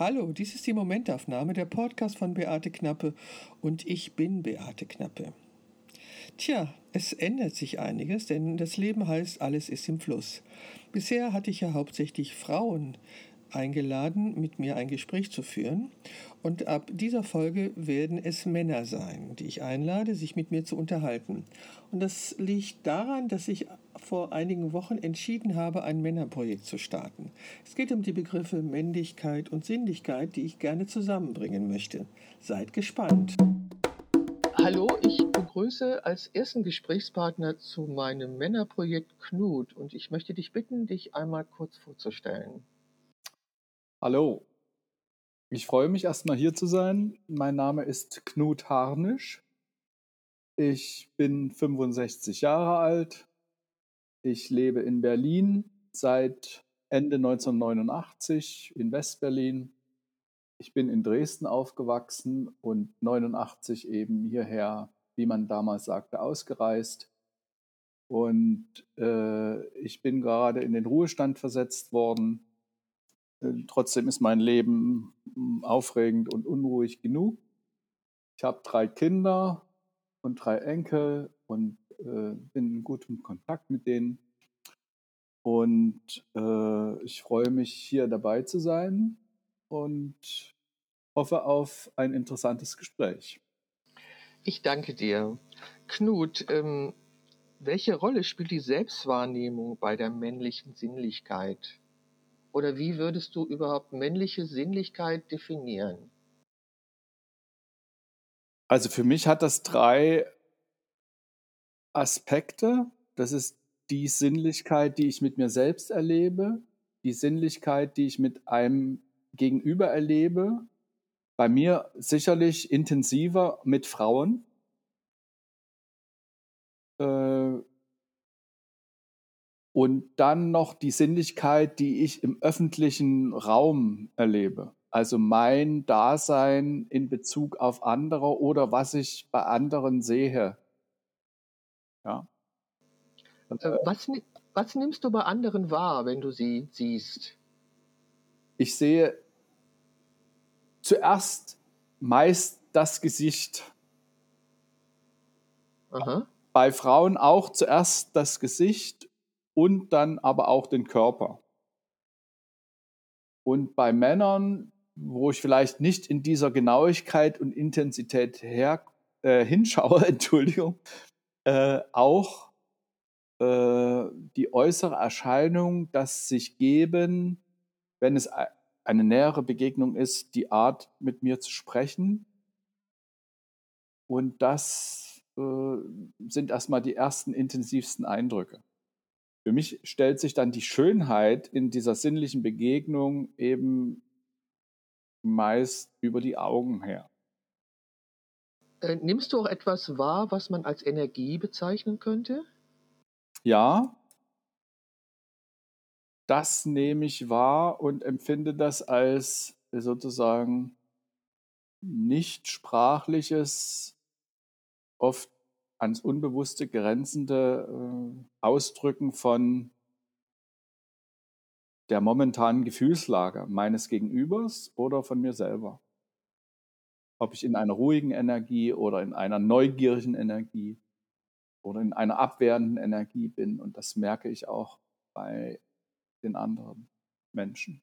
Hallo, dies ist die Momentaufnahme, der Podcast von Beate Knappe und ich bin Beate Knappe. Tja, es ändert sich einiges, denn das Leben heißt, alles ist im Fluss. Bisher hatte ich ja hauptsächlich Frauen eingeladen, mit mir ein Gespräch zu führen. Und ab dieser Folge werden es Männer sein, die ich einlade, sich mit mir zu unterhalten. Und das liegt daran, dass ich vor einigen Wochen entschieden habe, ein Männerprojekt zu starten. Es geht um die Begriffe Männlichkeit und Sinnlichkeit, die ich gerne zusammenbringen möchte. Seid gespannt. Hallo, ich begrüße als ersten Gesprächspartner zu meinem Männerprojekt Knut und ich möchte dich bitten, dich einmal kurz vorzustellen. Hallo, ich freue mich erstmal hier zu sein. Mein Name ist Knut Harnisch. Ich bin 65 Jahre alt. Ich lebe in Berlin seit Ende 1989 in Westberlin. Ich bin in Dresden aufgewachsen und 89 eben hierher, wie man damals sagte, ausgereist. Und äh, ich bin gerade in den Ruhestand versetzt worden trotzdem ist mein Leben hm, aufregend und unruhig genug. Ich habe drei Kinder und drei Enkel und äh, bin in gutem Kontakt mit denen. Und äh, ich freue mich, hier dabei zu sein und hoffe auf ein interessantes Gespräch. Ich danke dir. Knut, ähm, welche Rolle spielt die Selbstwahrnehmung bei der männlichen Sinnlichkeit? Oder wie würdest du überhaupt männliche Sinnlichkeit definieren? Also für mich hat das drei Aspekte. Das ist die Sinnlichkeit, die ich mit mir selbst erlebe, die Sinnlichkeit, die ich mit einem Gegenüber erlebe, bei mir sicherlich intensiver mit Frauen. Äh, und dann noch die Sinnlichkeit, die ich im öffentlichen Raum erlebe. Also mein Dasein in Bezug auf andere oder was ich bei anderen sehe. Ja. Äh, was, was nimmst du bei anderen wahr, wenn du sie siehst? Ich sehe zuerst meist das Gesicht. Aha. Bei Frauen auch zuerst das Gesicht und dann aber auch den Körper. Und bei Männern, wo ich vielleicht nicht in dieser Genauigkeit und Intensität her, äh, hinschaue, Entschuldigung, äh, auch äh, die äußere Erscheinung, dass sich geben, wenn es eine nähere Begegnung ist, die Art mit mir zu sprechen. Und das äh, sind erstmal die ersten intensivsten Eindrücke. Für mich stellt sich dann die Schönheit in dieser sinnlichen Begegnung eben meist über die Augen her. Äh, nimmst du auch etwas wahr, was man als Energie bezeichnen könnte? Ja, das nehme ich wahr und empfinde das als sozusagen nicht sprachliches, oft ans Unbewusste grenzende äh, Ausdrücken von der momentanen Gefühlslage meines Gegenübers oder von mir selber. Ob ich in einer ruhigen Energie oder in einer neugierigen Energie oder in einer abwehrenden Energie bin. Und das merke ich auch bei den anderen Menschen.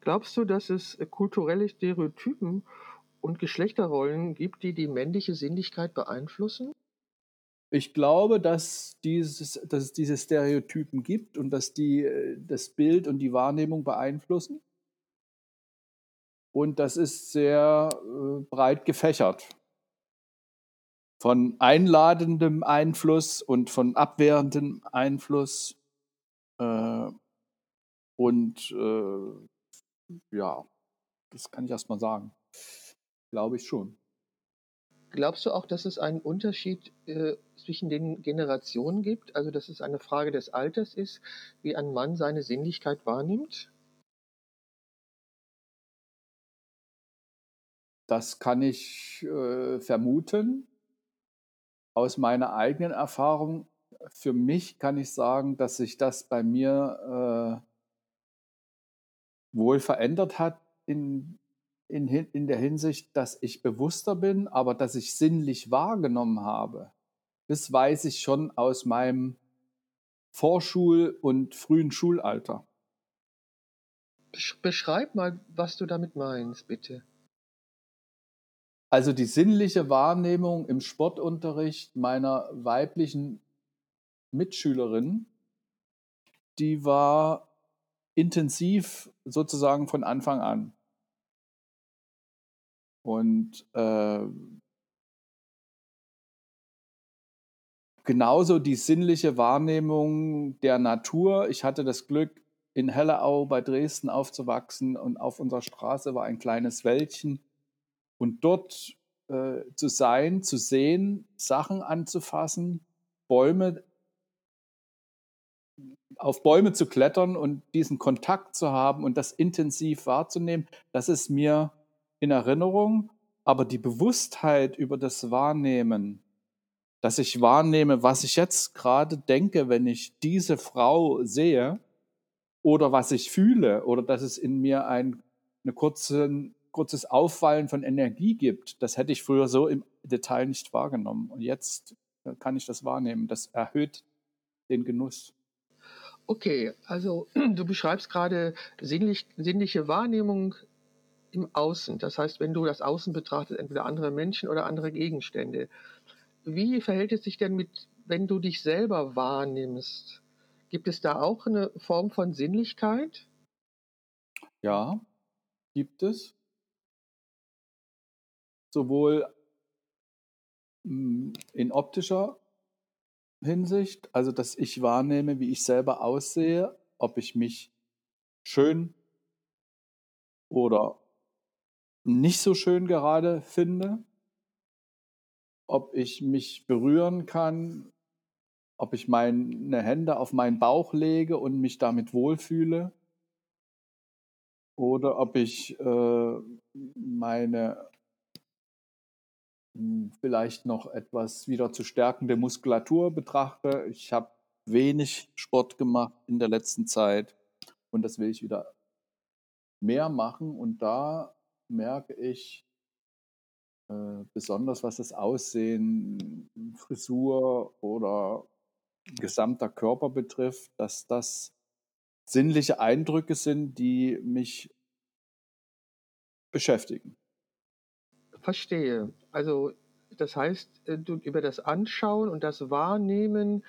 Glaubst du, dass es kulturelle Stereotypen und Geschlechterrollen gibt, die die männliche Sinnlichkeit beeinflussen? Ich glaube, dass, dieses, dass es diese Stereotypen gibt und dass die äh, das Bild und die Wahrnehmung beeinflussen. Und das ist sehr äh, breit gefächert. Von einladendem Einfluss und von abwehrendem Einfluss. Äh, und äh, ja, das kann ich erst mal sagen. Glaube ich schon. Glaubst du auch, dass es einen Unterschied äh, zwischen den Generationen gibt? Also, dass es eine Frage des Alters ist, wie ein Mann seine Sinnlichkeit wahrnimmt? Das kann ich äh, vermuten. Aus meiner eigenen Erfahrung, für mich kann ich sagen, dass sich das bei mir äh, wohl verändert hat in, in, in der Hinsicht, dass ich bewusster bin, aber dass ich sinnlich wahrgenommen habe. Das weiß ich schon aus meinem Vorschul- und frühen Schulalter. Beschreib mal, was du damit meinst, bitte. Also die sinnliche Wahrnehmung im Sportunterricht meiner weiblichen Mitschülerin, die war intensiv sozusagen von Anfang an. Und äh, genauso die sinnliche Wahrnehmung der Natur. Ich hatte das Glück, in Helleau bei Dresden aufzuwachsen und auf unserer Straße war ein kleines Wäldchen. Und dort äh, zu sein, zu sehen, Sachen anzufassen, Bäume, auf Bäume zu klettern und diesen Kontakt zu haben und das intensiv wahrzunehmen, das ist mir in Erinnerung. Aber die Bewusstheit über das Wahrnehmen, dass ich wahrnehme, was ich jetzt gerade denke, wenn ich diese Frau sehe, oder was ich fühle, oder dass es in mir ein eine kurze, kurzes Aufwallen von Energie gibt, das hätte ich früher so im Detail nicht wahrgenommen. Und jetzt äh, kann ich das wahrnehmen. Das erhöht den Genuss. Okay, also du beschreibst gerade sinnlich, sinnliche Wahrnehmung im Außen. Das heißt, wenn du das Außen betrachtest, entweder andere Menschen oder andere Gegenstände. Wie verhält es sich denn mit, wenn du dich selber wahrnimmst? Gibt es da auch eine Form von Sinnlichkeit? Ja, gibt es. Sowohl hm, in optischer Hinsicht, also dass ich wahrnehme, wie ich selber aussehe, ob ich mich schön oder nicht so schön gerade finde, ob ich mich berühren kann, ob ich meine Hände auf meinen Bauch lege und mich damit wohlfühle oder ob ich äh, meine hm, vielleicht noch etwas wieder zu stärkende Muskulatur betrachte. Ich habe wenig Sport gemacht in der letzten Zeit und das will ich wieder mehr machen und da merke ich äh, besonders was das Aussehen, Frisur oder gesamter Körper betrifft, dass das sinnliche Eindrücke sind, die mich beschäftigen. Verstehe. Also das heißt, äh, du, über das Anschauen und das Wahrnehmen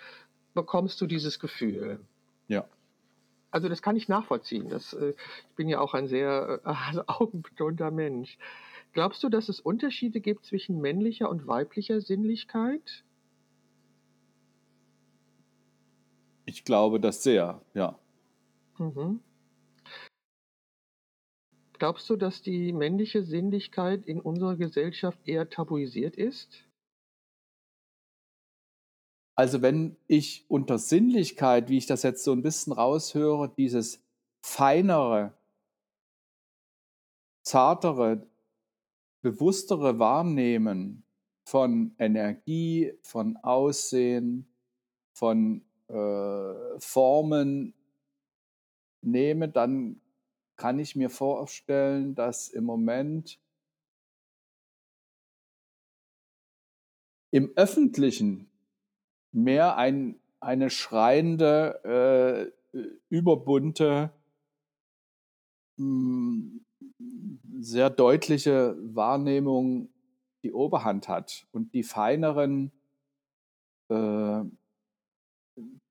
bekommst du dieses Gefühl. Ja. Also das kann ich nachvollziehen. Das, äh, ich bin ja auch ein sehr äh, augenbetonter Mensch. Glaubst du, dass es Unterschiede gibt zwischen männlicher und weiblicher Sinnlichkeit? Ich glaube das sehr, ja. Mhm. Glaubst du, dass die männliche Sinnlichkeit in unserer Gesellschaft eher tabuisiert ist? Also wenn ich unter Sinnlichkeit, wie ich das jetzt so ein bisschen raushöre, dieses feinere, zartere, bewusstere Wahrnehmen von Energie, von Aussehen, von äh, Formen nehme, dann kann ich mir vorstellen, dass im Moment im Öffentlichen mehr ein, eine schreiende, äh, überbunte, mh, hm, sehr deutliche Wahrnehmung die Oberhand hat und die feineren äh,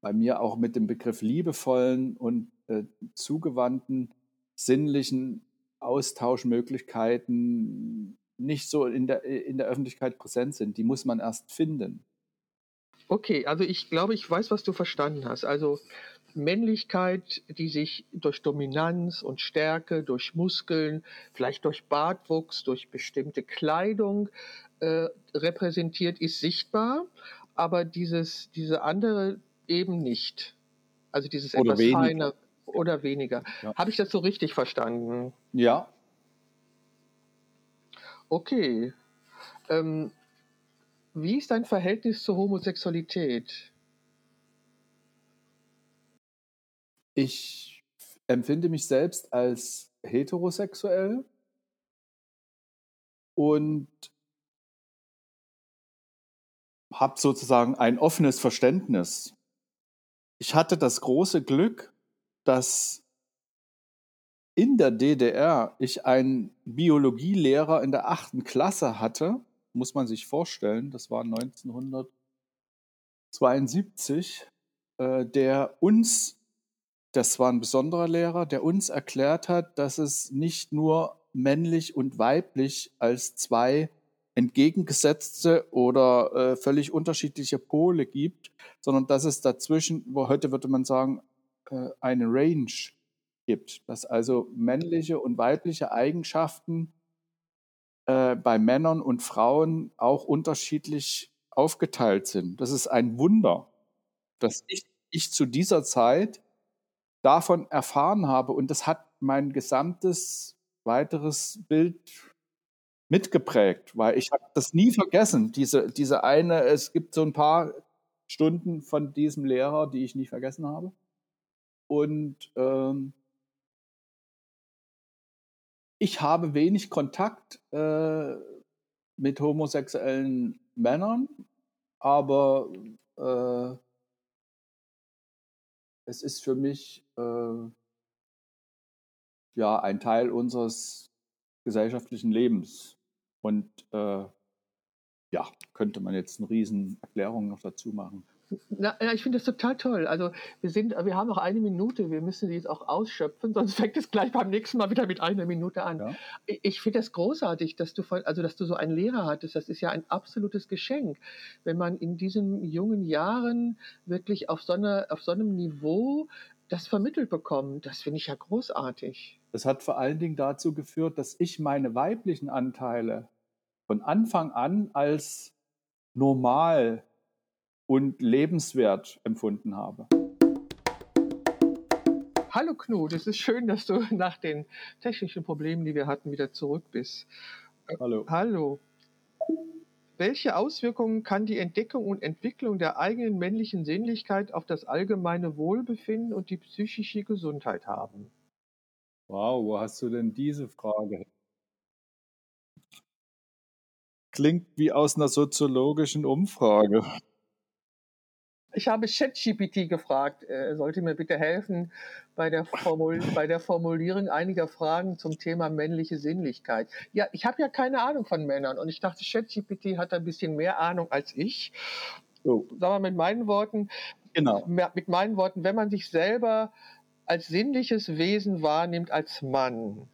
bei mir auch mit dem Begriff liebevollen und äh, zugewandten sinnlichen Austauschmöglichkeiten nicht so in der, in der Öffentlichkeit präsent sind. Die muss man erst finden. Okay, also ich glaube, ich weiß, was du verstanden hast. Also Männlichkeit, die sich durch Dominanz und Stärke, durch Muskeln, vielleicht durch Bartwuchs, durch bestimmte Kleidung äh, repräsentiert, ist sichtbar. Aber dieses, diese andere eben nicht. Also dieses oder etwas weniger. feiner oder weniger. Ja. Habe ich das so richtig verstanden? Ja. Okay. Ähm, wie ist dein Verhältnis zur Homosexualität? Ich empfinde mich selbst als heterosexuell und habe sozusagen ein offenes Verständnis. Ich hatte das große Glück, dass in der DDR ich einen Biologielehrer in der achten Klasse hatte, muss man sich vorstellen, das war 1972, äh, der uns, das war ein besonderer Lehrer, der uns erklärt hat, dass es nicht nur männlich und weiblich als zwei entgegengesetzte oder äh, völlig unterschiedliche Pole gibt, sondern dass es dazwischen, wo heute würde man sagen, äh, eine Range gibt, dass also männliche und weibliche Eigenschaften äh, bei Männern und Frauen auch unterschiedlich aufgeteilt sind. Das ist ein Wunder, dass ich, ich zu dieser Zeit davon erfahren habe und das hat mein gesamtes weiteres Bild mitgeprägt, weil ich habe das nie vergessen, diese, diese eine, es gibt so ein paar Stunden von diesem Lehrer, die ich nie vergessen habe. Und ähm, ich habe wenig Kontakt äh, mit homosexuellen Männern, aber äh, es ist für mich äh, ja ein Teil unseres gesellschaftlichen Lebens. Und äh, ja, könnte man jetzt eine riesen Erklärung noch dazu machen. Na, ich finde das total toll. Also wir sind, wir haben noch eine Minute, wir müssen sie jetzt auch ausschöpfen, sonst fängt es gleich beim nächsten Mal wieder mit einer Minute an. Ja. Ich finde das großartig, dass du von, also dass du so einen Lehrer hattest. Das ist ja ein absolutes Geschenk, wenn man in diesen jungen Jahren wirklich auf so, eine, auf so einem Niveau das vermittelt bekommt. Das finde ich ja großartig. Das hat vor allen Dingen dazu geführt, dass ich meine weiblichen Anteile von Anfang an als normal und lebenswert empfunden habe. Hallo Knut, es ist schön, dass du nach den technischen Problemen, die wir hatten, wieder zurück bist. Äh, Hallo. Hallo. Welche Auswirkungen kann die Entdeckung und Entwicklung der eigenen männlichen Sinnlichkeit auf das allgemeine Wohlbefinden und die psychische Gesundheit haben? Wow, wo hast du denn diese Frage? Klingt wie aus einer soziologischen Umfrage. Ich habe ChatGPT gefragt, er sollte mir bitte helfen bei der, Formul bei der Formulierung einiger Fragen zum Thema männliche Sinnlichkeit. Ja, ich habe ja keine Ahnung von Männern und ich dachte, ChatGPT hat ein bisschen mehr Ahnung als ich. So, sagen wir mit meinen Worten, genau. mit meinen Worten, wenn man sich selber als sinnliches Wesen wahrnimmt als Mann,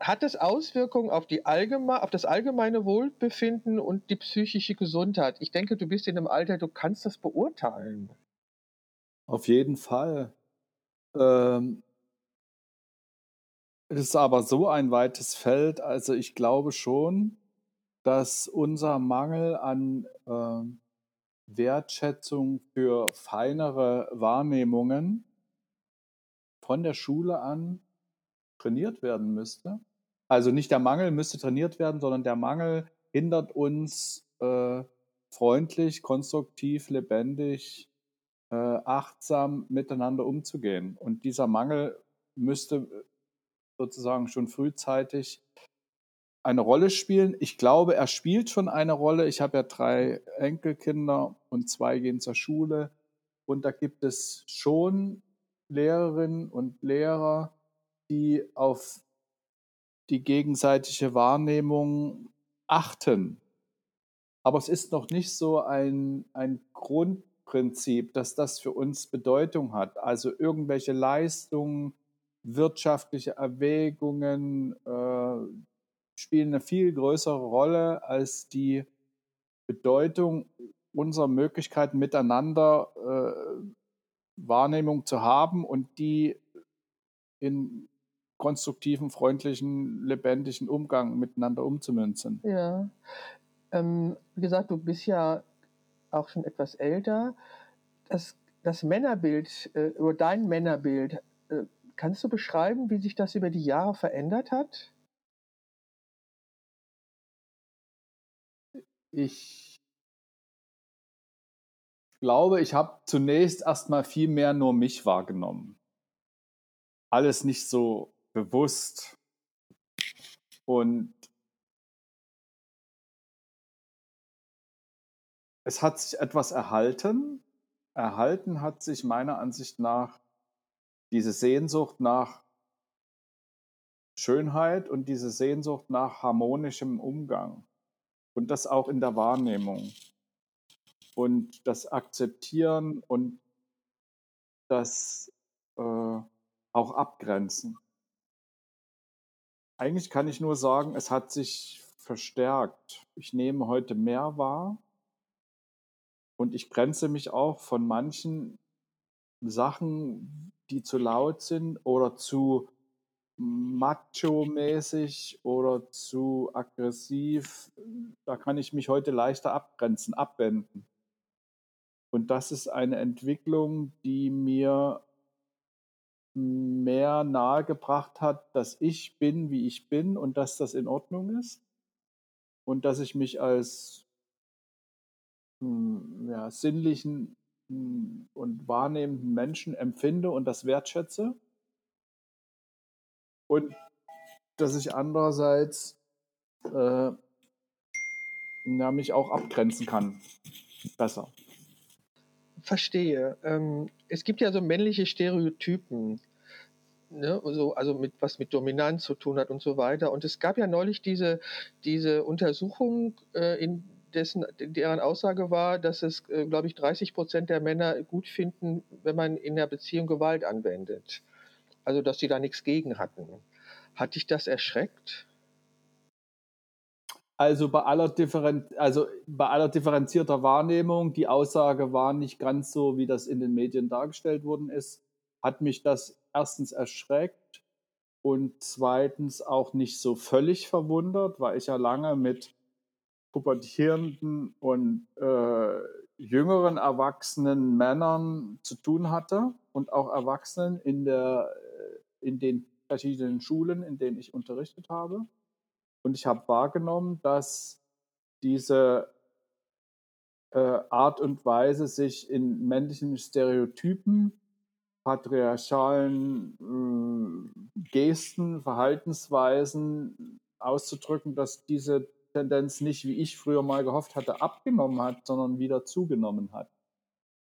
hat es Auswirkungen auf, die allgeme auf das allgemeine Wohlbefinden und die psychische Gesundheit? Ich denke, du bist in einem Alter, du kannst das beurteilen. Auf jeden Fall. Ähm, es ist aber so ein weites Feld. Also ich glaube schon, dass unser Mangel an äh, Wertschätzung für feinere Wahrnehmungen von der Schule an trainiert werden müsste. Also nicht der Mangel müsste trainiert werden, sondern der Mangel hindert uns, äh, freundlich, konstruktiv, lebendig, äh, achtsam miteinander umzugehen. Und dieser Mangel müsste sozusagen schon frühzeitig eine Rolle spielen. Ich glaube, er spielt schon eine Rolle. Ich habe ja drei Enkelkinder und zwei gehen zur Schule. Und da gibt es schon Lehrerinnen und Lehrer, die auf die gegenseitige Wahrnehmung achten. Aber es ist noch nicht so ein, ein Grundprinzip, dass das für uns Bedeutung hat. Also irgendwelche Leistungen, wirtschaftliche Erwägungen äh, spielen eine viel größere Rolle als die Bedeutung unserer Möglichkeiten miteinander äh, Wahrnehmung zu haben und die in konstruktiven, freundlichen, lebendigen Umgang miteinander umzumünzen. Ja. Ähm, wie gesagt, du bist ja auch schon etwas älter. Das, das Männerbild äh, oder dein Männerbild, äh, kannst du beschreiben, wie sich das über die Jahre verändert hat? Ich glaube, ich habe zunächst erstmal viel mehr nur mich wahrgenommen. Alles nicht so bewusst. Und es hat sich etwas erhalten. Erhalten hat sich meiner Ansicht nach diese Sehnsucht nach Schönheit und diese Sehnsucht nach harmonischem Umgang und das auch in der Wahrnehmung und das Akzeptieren und das äh, auch Abgrenzen. Eigentlich kann ich nur sagen, es hat sich verstärkt. Ich nehme heute mehr wahr und ich grenze mich auch von manchen Sachen, die zu laut sind oder zu macho-mäßig oder zu aggressiv. Da kann ich mich heute leichter abgrenzen, abwenden. Und das ist eine Entwicklung, die mir mehr nahegebracht hat, dass ich bin, wie ich bin und dass das in Ordnung ist. Und dass ich mich als hm, ja, sinnlichen hm, und wahrnehmenden Menschen empfinde und das wertschätze. Und dass ich andererseits äh, ja, mich auch abgrenzen kann. Besser. Verstehe. Ähm, es gibt ja so männliche Stereotypen, ne? also, also mit, was mit Dominanz zu tun hat und so weiter. Und es gab ja neulich diese, diese Untersuchung, äh, in dessen, deren Aussage war, dass es, äh, glaube ich, 30 Prozent der Männer gut finden, wenn man in der Beziehung Gewalt anwendet. Also, dass sie da nichts gegen hatten. Hat dich das erschreckt? Also bei aller, Differen also bei aller differenzierter Wahrnehmung, die Aussage war nicht ganz so, wie das in den Medien dargestellt worden ist, hat mich das erstens erschreckt und zweitens auch nicht so völlig verwundert, weil ich ja lange mit pubertierenden und äh, jüngeren erwachsenen Männern zu tun hatte und auch Erwachsenen in, der, äh, in den verschiedenen Schulen, in denen ich unterrichtet habe. Und ich habe wahrgenommen, dass diese äh, Art und Weise, sich in männlichen Stereotypen, patriarchalen äh, Gesten, Verhaltensweisen auszudrücken, dass diese Tendenz nicht, wie ich früher mal gehofft hatte, abgenommen hat, sondern wieder zugenommen hat.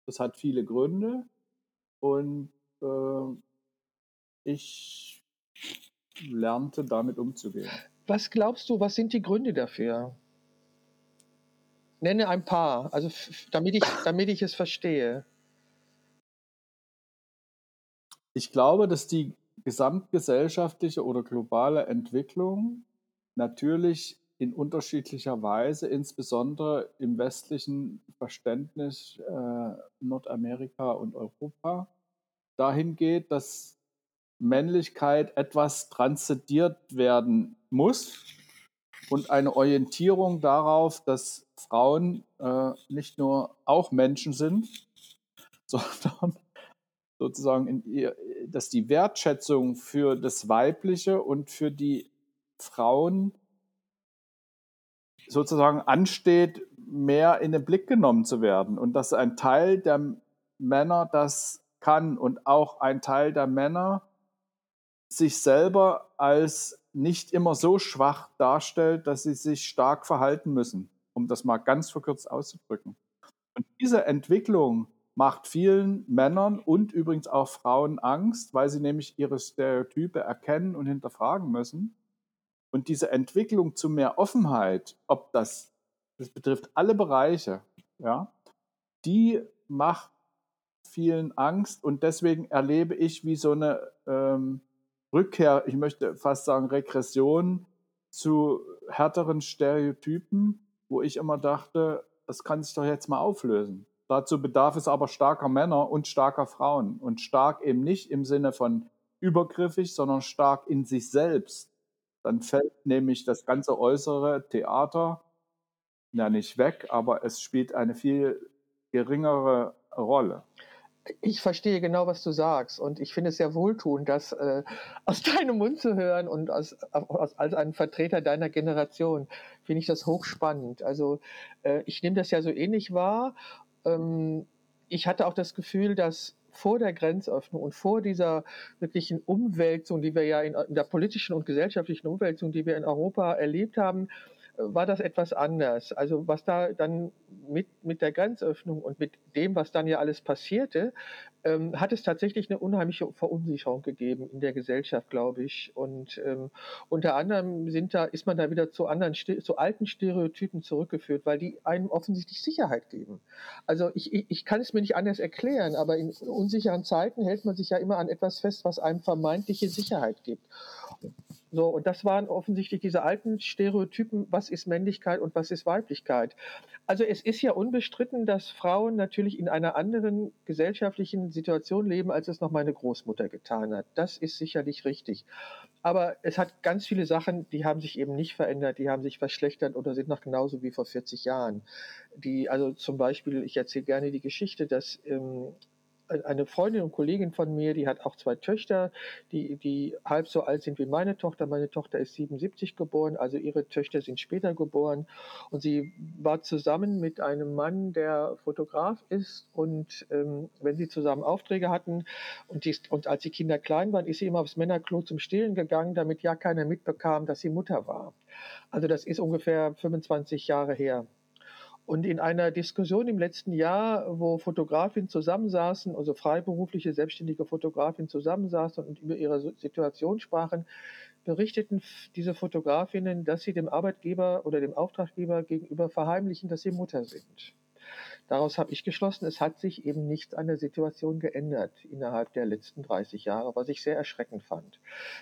Das hat viele Gründe und äh, ich lernte damit umzugehen. Was glaubst du, was sind die Gründe dafür? Nenne ein paar, also damit ich, damit ich es verstehe. Ich glaube, dass die gesamtgesellschaftliche oder globale Entwicklung natürlich in unterschiedlicher Weise, insbesondere im westlichen Verständnis äh, Nordamerika und Europa, dahin geht, dass Männlichkeit etwas transzendiert werden muss und eine Orientierung darauf, dass Frauen äh, nicht nur auch Menschen sind, sondern sozusagen, in ihr, dass die Wertschätzung für das Weibliche und für die Frauen sozusagen ansteht, mehr in den Blick genommen zu werden und dass ein Teil der Männer das kann und auch ein Teil der Männer sich selber als nicht immer so schwach darstellt, dass sie sich stark verhalten müssen, um das mal ganz verkürzt auszudrücken. Und diese Entwicklung macht vielen Männern und übrigens auch Frauen Angst, weil sie nämlich ihre Stereotype erkennen und hinterfragen müssen. Und diese Entwicklung zu mehr Offenheit, ob das, das betrifft alle Bereiche, ja, die macht vielen Angst und deswegen erlebe ich wie so eine ähm, Rückkehr, ich möchte fast sagen Regression zu härteren Stereotypen, wo ich immer dachte, das kann sich doch jetzt mal auflösen. Dazu bedarf es aber starker Männer und starker Frauen. Und stark eben nicht im Sinne von übergriffig, sondern stark in sich selbst. Dann fällt nämlich das ganze äußere Theater ja nicht weg, aber es spielt eine viel geringere Rolle. Ich verstehe genau, was du sagst. Und ich finde es sehr wohltuend, das äh, aus deinem Mund zu hören und aus, aus, als ein Vertreter deiner Generation finde ich das hochspannend. Also äh, ich nehme das ja so ähnlich wahr. Ähm, ich hatte auch das Gefühl, dass vor der Grenzöffnung und vor dieser wirklichen Umwälzung, die wir ja in, in der politischen und gesellschaftlichen Umwälzung, die wir in Europa erlebt haben, war das etwas anders. Also was da dann mit, mit der Grenzöffnung und mit dem, was dann ja alles passierte, ähm, hat es tatsächlich eine unheimliche Verunsicherung gegeben in der Gesellschaft, glaube ich. Und ähm, unter anderem sind da, ist man da wieder zu anderen, zu alten Stereotypen zurückgeführt, weil die einem offensichtlich Sicherheit geben. Also ich, ich, ich kann es mir nicht anders erklären, aber in unsicheren Zeiten hält man sich ja immer an etwas fest, was einem vermeintliche Sicherheit gibt. So, und das waren offensichtlich diese alten Stereotypen, was ist Männlichkeit und was ist Weiblichkeit. Also es ist ja unbestritten, dass Frauen natürlich in einer anderen gesellschaftlichen Situation leben, als es noch meine Großmutter getan hat. Das ist sicherlich richtig. Aber es hat ganz viele Sachen, die haben sich eben nicht verändert, die haben sich verschlechtert oder sind noch genauso wie vor 40 Jahren. Die, also zum Beispiel, ich erzähle gerne die Geschichte, dass ähm, eine Freundin und Kollegin von mir, die hat auch zwei Töchter, die, die halb so alt sind wie meine Tochter. Meine Tochter ist 77 geboren, also ihre Töchter sind später geboren. Und sie war zusammen mit einem Mann, der Fotograf ist. Und ähm, wenn sie zusammen Aufträge hatten und, die, und als die Kinder klein waren, ist sie immer aufs Männerklo zum Stillen gegangen, damit ja keiner mitbekam, dass sie Mutter war. Also das ist ungefähr 25 Jahre her. Und in einer Diskussion im letzten Jahr, wo Fotografinnen zusammensaßen, also freiberufliche, selbstständige Fotografinnen zusammensaßen und über ihre Situation sprachen, berichteten diese Fotografinnen, dass sie dem Arbeitgeber oder dem Auftraggeber gegenüber verheimlichen, dass sie Mutter sind. Daraus habe ich geschlossen, es hat sich eben nichts an der Situation geändert innerhalb der letzten 30 Jahre, was ich sehr erschreckend fand.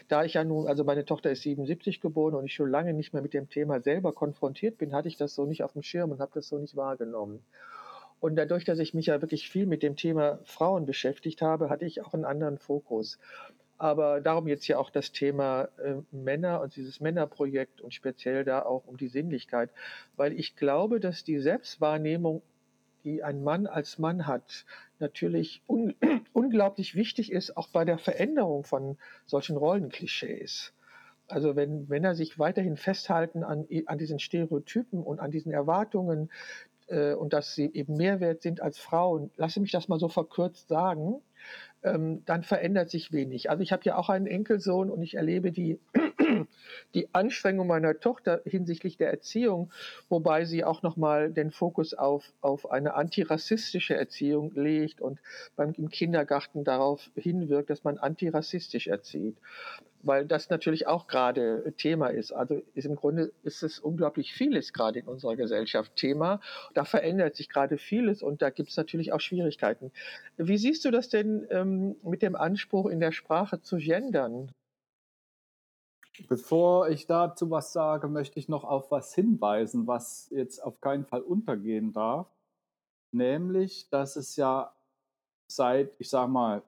Da ich ja nun, also meine Tochter ist 77 geboren und ich schon lange nicht mehr mit dem Thema selber konfrontiert bin, hatte ich das so nicht auf dem Schirm und habe das so nicht wahrgenommen. Und dadurch, dass ich mich ja wirklich viel mit dem Thema Frauen beschäftigt habe, hatte ich auch einen anderen Fokus. Aber darum jetzt ja auch das Thema äh, Männer und dieses Männerprojekt und speziell da auch um die Sinnlichkeit, weil ich glaube, dass die Selbstwahrnehmung die ein Mann als Mann hat, natürlich un unglaublich wichtig ist, auch bei der Veränderung von solchen Rollenklischees. Also wenn Männer sich weiterhin festhalten an, an diesen Stereotypen und an diesen Erwartungen äh, und dass sie eben mehr wert sind als Frauen, lasse mich das mal so verkürzt sagen, ähm, dann verändert sich wenig. Also ich habe ja auch einen Enkelsohn und ich erlebe die, die Anstrengung meiner Tochter hinsichtlich der Erziehung, wobei sie auch nochmal den Fokus auf, auf eine antirassistische Erziehung legt und beim, im Kindergarten darauf hinwirkt, dass man antirassistisch erzieht weil das natürlich auch gerade Thema ist. Also ist im Grunde ist es unglaublich vieles gerade in unserer Gesellschaft Thema. Da verändert sich gerade vieles und da gibt es natürlich auch Schwierigkeiten. Wie siehst du das denn ähm, mit dem Anspruch in der Sprache zu gendern? Bevor ich dazu was sage, möchte ich noch auf was hinweisen, was jetzt auf keinen Fall untergehen darf. Nämlich, dass es ja seit, ich sage mal,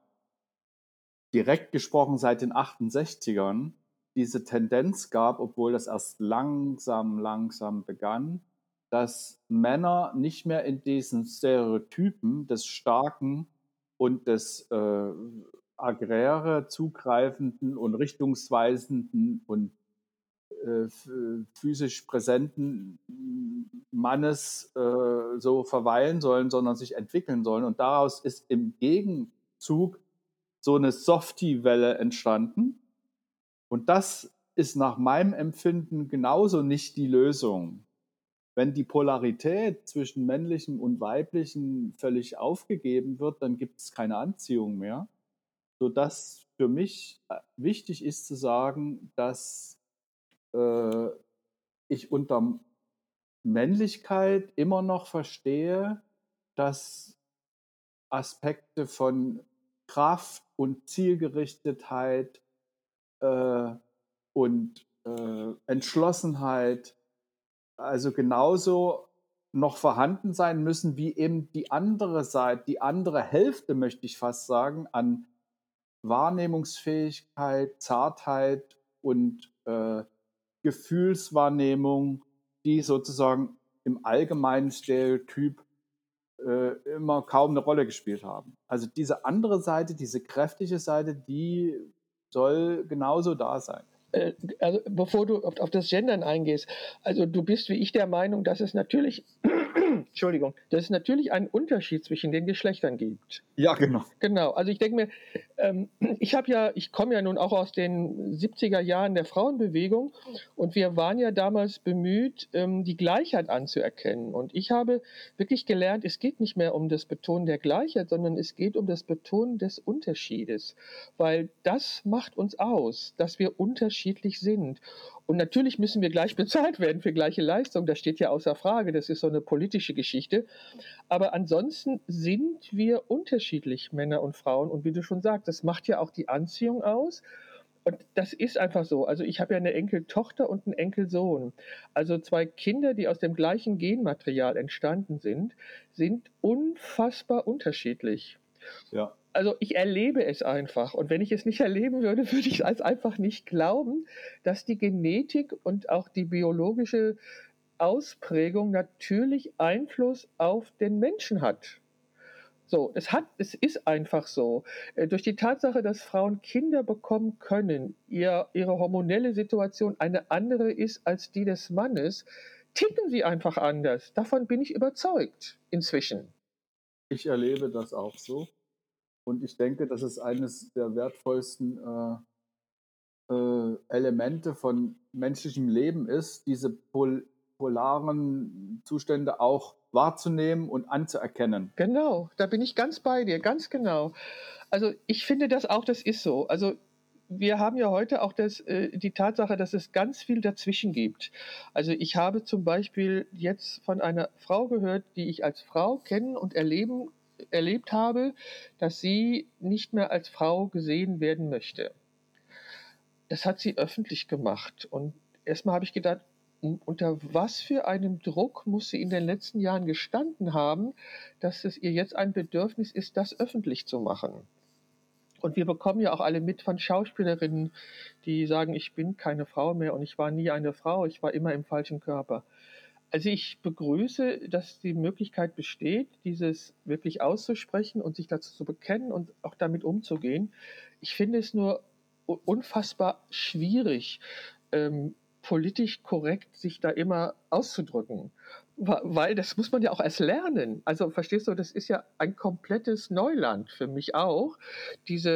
direkt gesprochen seit den 68ern diese Tendenz gab, obwohl das erst langsam, langsam begann, dass Männer nicht mehr in diesen Stereotypen des starken und des äh, agräre zugreifenden und richtungsweisenden und äh, physisch präsenten Mannes äh, so verweilen sollen, sondern sich entwickeln sollen. Und daraus ist im Gegenzug so eine Softie-Welle entstanden. Und das ist nach meinem Empfinden genauso nicht die Lösung. Wenn die Polarität zwischen männlichem und weiblichem völlig aufgegeben wird, dann gibt es keine Anziehung mehr. Sodass für mich äh, wichtig ist zu sagen, dass äh, ich unter Männlichkeit immer noch verstehe, dass Aspekte von Kraft und Zielgerichtetheit äh, und äh, Entschlossenheit also genauso noch vorhanden sein müssen wie eben die andere Seite, die andere Hälfte, möchte ich fast sagen, an Wahrnehmungsfähigkeit, Zartheit und äh, Gefühlswahrnehmung, die sozusagen im allgemeinen Stereotyp äh, immer kaum eine Rolle gespielt haben. Also diese andere Seite, diese kräftige Seite, die soll genauso da sein. Äh, also bevor du auf, auf das Gendern eingehst, also du bist wie ich der Meinung, dass es natürlich Entschuldigung, dass es natürlich einen Unterschied zwischen den Geschlechtern gibt. Ja, genau. Genau. Also ich denke mir, ähm, ich habe ja, ich komme ja nun auch aus den 70er Jahren der Frauenbewegung und wir waren ja damals bemüht, ähm, die Gleichheit anzuerkennen. Und ich habe wirklich gelernt, es geht nicht mehr um das Betonen der Gleichheit, sondern es geht um das Betonen des Unterschiedes, weil das macht uns aus, dass wir unterschiedlich sind. Und natürlich müssen wir gleich bezahlt werden für gleiche Leistung. Das steht ja außer Frage. Das ist so eine politische Geschichte. Aber ansonsten sind wir unterschiedlich, Männer und Frauen. Und wie du schon sagst, das macht ja auch die Anziehung aus. Und das ist einfach so. Also ich habe ja eine Enkeltochter und einen Enkelsohn. Also zwei Kinder, die aus dem gleichen Genmaterial entstanden sind, sind unfassbar unterschiedlich. Ja also ich erlebe es einfach. Und wenn ich es nicht erleben würde, würde ich es einfach nicht glauben, dass die Genetik und auch die biologische Ausprägung natürlich Einfluss auf den Menschen hat. So, es hat, es ist einfach so. Äh, durch die Tatsache, dass Frauen Kinder bekommen können, ihr, ihre hormonelle Situation eine andere ist als die des Mannes, ticken sie einfach anders. Davon bin ich überzeugt inzwischen. Ich erlebe das auch so. Und ich denke, dass es eines der wertvollsten äh, äh, Elemente von menschlichem Leben ist, diese pol polaren Zustände auch wahrzunehmen und anzuerkennen. Genau, da bin ich ganz bei dir, ganz genau. Also ich finde das auch, das ist so. Also wir haben ja heute auch das, äh, die Tatsache, dass es ganz viel dazwischen gibt. Also ich habe zum Beispiel jetzt von einer Frau gehört, die ich als Frau kennen und erleben erlebt habe, dass sie nicht mehr als Frau gesehen werden möchte. Das hat sie öffentlich gemacht. Und erstmal habe ich gedacht, unter was für einem Druck muss sie in den letzten Jahren gestanden haben, dass es ihr jetzt ein Bedürfnis ist, das öffentlich zu machen. Und wir bekommen ja auch alle mit von Schauspielerinnen, die sagen, ich bin keine Frau mehr und ich war nie eine Frau, ich war immer im falschen Körper. Also ich begrüße, dass die Möglichkeit besteht, dieses wirklich auszusprechen und sich dazu zu bekennen und auch damit umzugehen. Ich finde es nur unfassbar schwierig, ähm, politisch korrekt sich da immer auszudrücken weil das muss man ja auch erst lernen. Also verstehst du, das ist ja ein komplettes Neuland für mich auch, diese,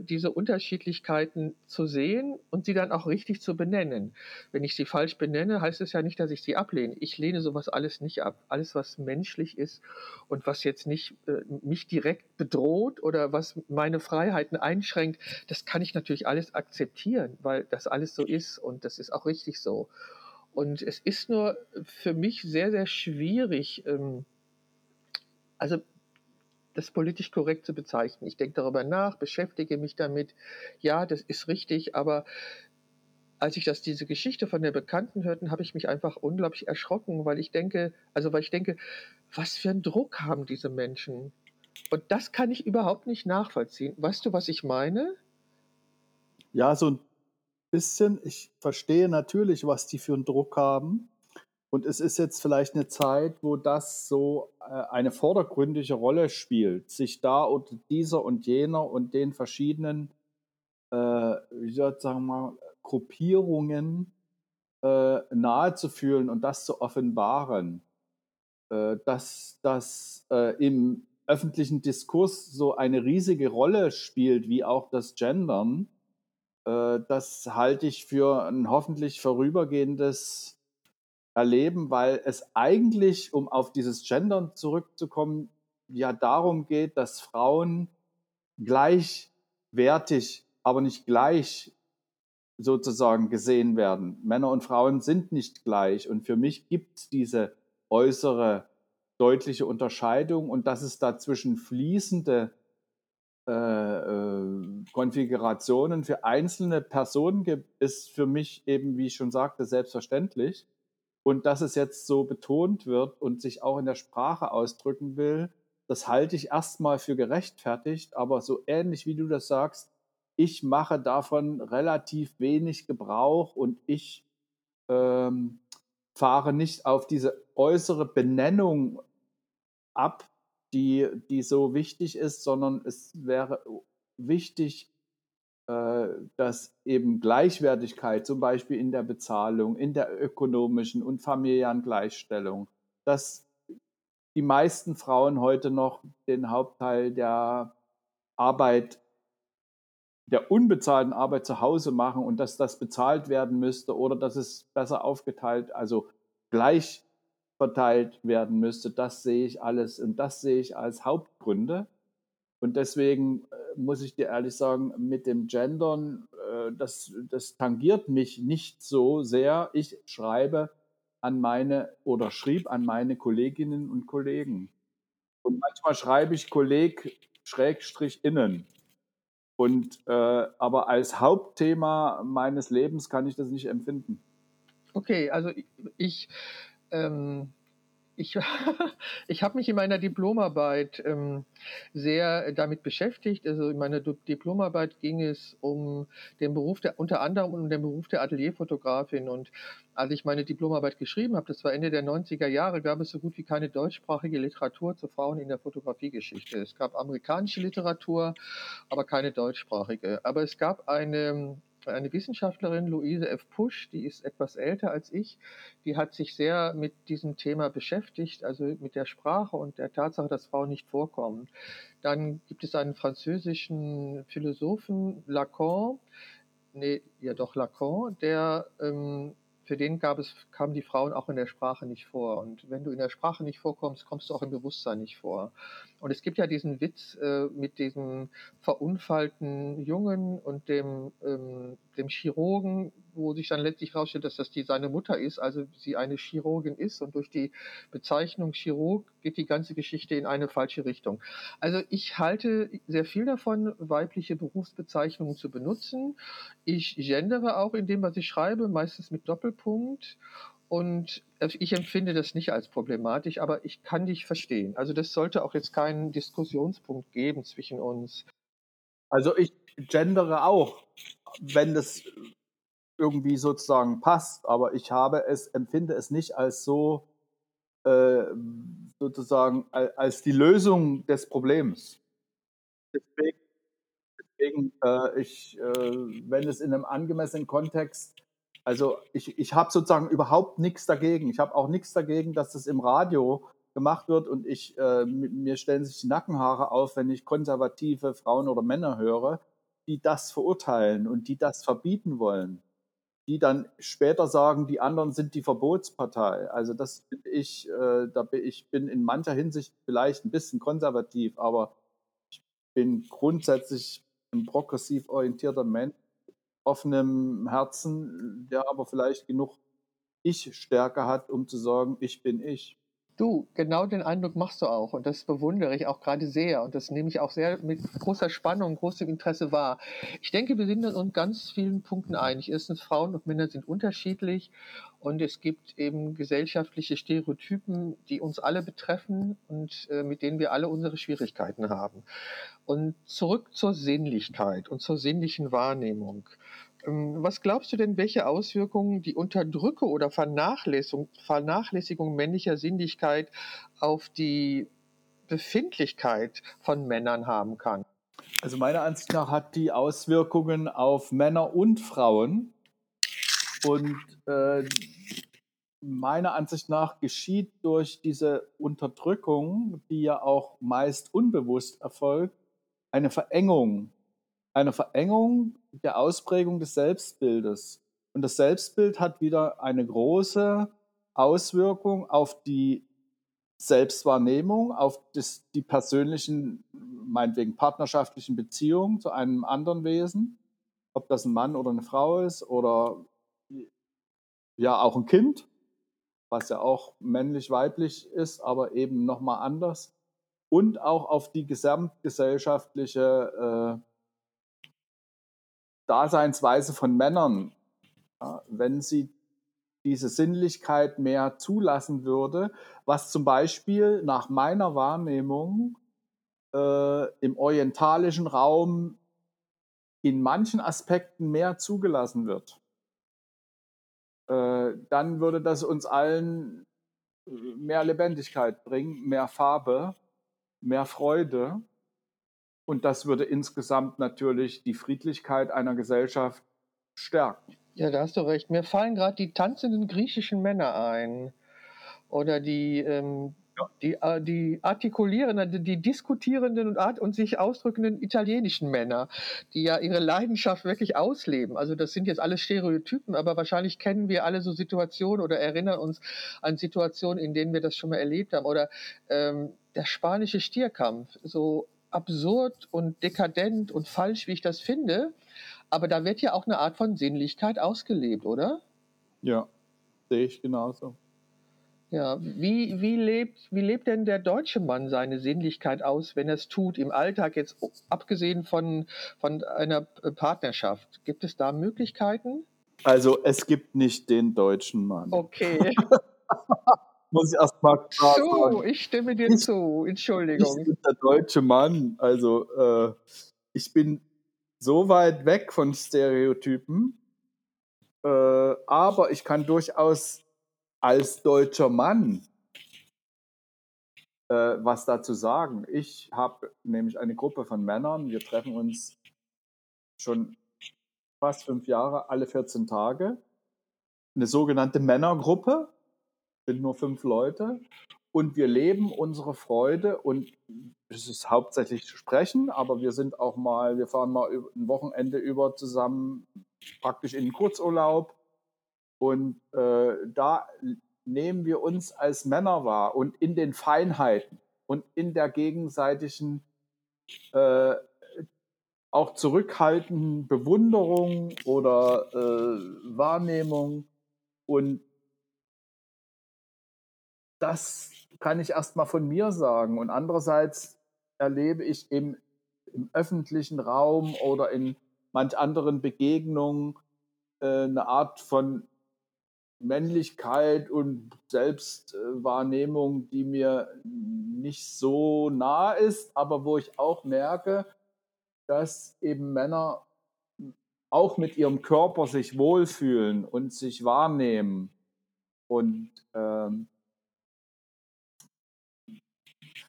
äh, diese Unterschiedlichkeiten zu sehen und sie dann auch richtig zu benennen. Wenn ich sie falsch benenne, heißt es ja nicht, dass ich sie ablehne. Ich lehne sowas alles nicht ab. Alles, was menschlich ist und was jetzt nicht äh, mich direkt bedroht oder was meine Freiheiten einschränkt, das kann ich natürlich alles akzeptieren, weil das alles so ist und das ist auch richtig so. Und es ist nur für mich sehr, sehr schwierig, ähm, also das politisch korrekt zu bezeichnen. Ich denke darüber nach, beschäftige mich damit. Ja, das ist richtig, aber als ich das, diese Geschichte von der Bekannten hörte, habe ich mich einfach unglaublich erschrocken, weil ich denke, also weil ich denke, was für einen Druck haben diese Menschen? Und das kann ich überhaupt nicht nachvollziehen. Weißt du, was ich meine? Ja, so ein bisschen. Ich verstehe natürlich, was die für einen Druck haben. Und es ist jetzt vielleicht eine Zeit, wo das so äh, eine vordergründige Rolle spielt, sich da unter dieser und jener und den verschiedenen, äh, wie soll ich sagen mal, Gruppierungen äh, nahe zu fühlen und das zu offenbaren. Äh, dass das äh, im öffentlichen Diskurs so eine riesige Rolle spielt, wie auch das Gendern, das halte ich für ein hoffentlich vorübergehendes Erleben, weil es eigentlich, um auf dieses Gendern zurückzukommen, ja darum geht, dass Frauen gleichwertig, aber nicht gleich sozusagen gesehen werden. Männer und Frauen sind nicht gleich. Und für mich gibt es diese äußere deutliche Unterscheidung und dass es dazwischen fließende äh, äh, Konfigurationen für einzelne Personen gibt, ist für mich eben, wie ich schon sagte, selbstverständlich. Und dass es jetzt so betont wird und sich auch in der Sprache ausdrücken will, das halte ich erstmal für gerechtfertigt, aber so ähnlich wie du das sagst, ich mache davon relativ wenig Gebrauch und ich ähm, fahre nicht auf diese äußere Benennung ab, die, die so wichtig ist, sondern es wäre wichtig, äh, dass eben Gleichwertigkeit, zum Beispiel in der Bezahlung, in der ökonomischen und familiären Gleichstellung, dass die meisten Frauen heute noch den Hauptteil der Arbeit, der unbezahlten Arbeit zu Hause machen und dass das bezahlt werden müsste oder dass es besser aufgeteilt, also gleich verteilt werden müsste, das sehe ich alles und das sehe ich als Hauptgründe. Und deswegen äh, muss ich dir ehrlich sagen, mit dem Gendern, äh, das, das tangiert mich nicht so sehr. Ich schreibe an meine oder schrieb an meine Kolleginnen und Kollegen. Und manchmal schreibe ich Kolleg Schrägstrich innen. Und äh, aber als Hauptthema meines Lebens kann ich das nicht empfinden. Okay, also ich ähm, ich, ich habe mich in meiner Diplomarbeit ähm, sehr damit beschäftigt. Also in meiner Diplomarbeit ging es um den Beruf der, unter anderem um den Beruf der Atelierfotografin. Und als ich meine Diplomarbeit geschrieben habe, das war Ende der 90er Jahre, gab es so gut wie keine deutschsprachige Literatur zu Frauen in der Fotografiegeschichte. Es gab amerikanische Literatur, aber keine deutschsprachige. Aber es gab eine eine Wissenschaftlerin, Luise F. Pusch, die ist etwas älter als ich, die hat sich sehr mit diesem Thema beschäftigt, also mit der Sprache und der Tatsache, dass Frauen nicht vorkommen. Dann gibt es einen französischen Philosophen, Lacan, nee, ja doch Lacan, der ähm, für den gab es, kamen die Frauen auch in der Sprache nicht vor. Und wenn du in der Sprache nicht vorkommst, kommst du auch im Bewusstsein nicht vor. Und es gibt ja diesen Witz äh, mit diesem verunfallten Jungen und dem, ähm, dem Chirurgen, wo sich dann letztlich herausstellt, dass das die seine Mutter ist, also sie eine Chirurgin ist. Und durch die Bezeichnung Chirurg geht die ganze Geschichte in eine falsche Richtung. Also ich halte sehr viel davon, weibliche Berufsbezeichnungen zu benutzen. Ich gendere auch in dem, was ich schreibe, meistens mit Doppelpunkt. Und ich empfinde das nicht als problematisch, aber ich kann dich verstehen. Also das sollte auch jetzt keinen Diskussionspunkt geben zwischen uns. Also ich gendere auch, wenn das irgendwie sozusagen passt, aber ich habe es, empfinde es nicht als so äh, sozusagen als die Lösung des Problems. Deswegen, deswegen äh, ich, äh, wenn es in einem angemessenen Kontext also ich, ich habe sozusagen überhaupt nichts dagegen. Ich habe auch nichts dagegen, dass das im Radio gemacht wird und ich, äh, mir stellen sich die Nackenhaare auf, wenn ich konservative Frauen oder Männer höre, die das verurteilen und die das verbieten wollen. Die dann später sagen, die anderen sind die Verbotspartei. Also das bin ich, äh, da bin ich bin in mancher Hinsicht vielleicht ein bisschen konservativ, aber ich bin grundsätzlich ein progressiv orientierter Mensch offenem Herzen, der aber vielleicht genug Ich-Stärke hat, um zu sagen, ich bin ich. Du, genau den Eindruck machst du auch und das bewundere ich auch gerade sehr und das nehme ich auch sehr mit großer Spannung, großem Interesse wahr. Ich denke, wir sind uns ganz vielen Punkten einig. Erstens, Frauen und Männer sind unterschiedlich und es gibt eben gesellschaftliche Stereotypen, die uns alle betreffen und äh, mit denen wir alle unsere Schwierigkeiten haben. Und zurück zur Sinnlichkeit und zur sinnlichen Wahrnehmung. Ähm, was glaubst du denn, welche Auswirkungen die Unterdrücke oder Vernachlässigung, Vernachlässigung männlicher Sinnlichkeit auf die Befindlichkeit von Männern haben kann? Also meiner Ansicht nach hat die Auswirkungen auf Männer und Frauen. Und äh, meiner Ansicht nach geschieht durch diese Unterdrückung, die ja auch meist unbewusst erfolgt, eine Verengung eine Verengung der Ausprägung des Selbstbildes. Und das Selbstbild hat wieder eine große Auswirkung auf die Selbstwahrnehmung, auf das, die persönlichen, meinetwegen partnerschaftlichen Beziehungen zu einem anderen Wesen, ob das ein Mann oder eine Frau ist oder ja auch ein Kind, was ja auch männlich-weiblich ist, aber eben nochmal anders. Und auch auf die gesamtgesellschaftliche äh, Daseinsweise von Männern, wenn sie diese Sinnlichkeit mehr zulassen würde, was zum Beispiel nach meiner Wahrnehmung äh, im orientalischen Raum in manchen Aspekten mehr zugelassen wird, äh, dann würde das uns allen mehr Lebendigkeit bringen, mehr Farbe, mehr Freude. Und das würde insgesamt natürlich die Friedlichkeit einer Gesellschaft stärken. Ja, da hast du recht. Mir fallen gerade die tanzenden griechischen Männer ein. Oder die, ähm, ja. die, äh, die artikulierenden, die diskutierenden und, art und sich ausdrückenden italienischen Männer, die ja ihre Leidenschaft wirklich ausleben. Also das sind jetzt alles Stereotypen, aber wahrscheinlich kennen wir alle so Situationen oder erinnern uns an Situationen, in denen wir das schon mal erlebt haben. Oder ähm, der spanische Stierkampf, so absurd und dekadent und falsch, wie ich das finde. Aber da wird ja auch eine Art von Sinnlichkeit ausgelebt, oder? Ja, sehe ich genauso. Ja, wie, wie, lebt, wie lebt denn der deutsche Mann seine Sinnlichkeit aus, wenn er es tut im Alltag, jetzt abgesehen von, von einer Partnerschaft? Gibt es da Möglichkeiten? Also es gibt nicht den deutschen Mann. Okay. Muss ich erst mal klar so, sagen. ich stimme dir ich, zu. Entschuldigung. Ich bin der deutsche Mann. Also äh, ich bin so weit weg von Stereotypen, äh, aber ich kann durchaus als deutscher Mann äh, was dazu sagen. Ich habe nämlich eine Gruppe von Männern, wir treffen uns schon fast fünf Jahre, alle 14 Tage. Eine sogenannte Männergruppe, sind nur fünf Leute. Und wir leben unsere Freude und es ist hauptsächlich zu sprechen, aber wir sind auch mal, wir fahren mal ein Wochenende über zusammen praktisch in den Kurzurlaub und äh, da nehmen wir uns als Männer wahr und in den Feinheiten und in der gegenseitigen äh, auch zurückhaltenden Bewunderung oder äh, Wahrnehmung. Und das kann ich erstmal von mir sagen. Und andererseits erlebe ich im, im öffentlichen Raum oder in manch anderen Begegnungen äh, eine Art von Männlichkeit und Selbstwahrnehmung, die mir nicht so nah ist, aber wo ich auch merke, dass eben Männer auch mit ihrem Körper sich wohlfühlen und sich wahrnehmen und ähm,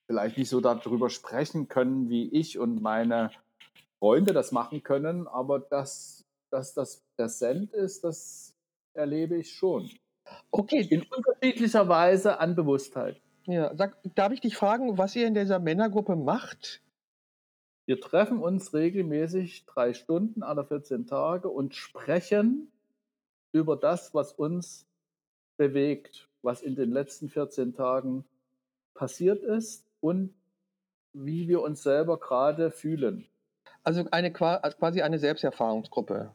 vielleicht nicht so darüber sprechen können, wie ich und meine Freunde das machen können, aber dass, dass das präsent ist, das erlebe ich schon. Okay. In unterschiedlicher Weise an Bewusstheit. Ja, sag, darf ich dich fragen, was ihr in dieser Männergruppe macht? Wir treffen uns regelmäßig drei Stunden alle 14 Tage und sprechen über das, was uns bewegt, was in den letzten 14 Tagen passiert ist und wie wir uns selber gerade fühlen. Also eine, quasi eine Selbsterfahrungsgruppe.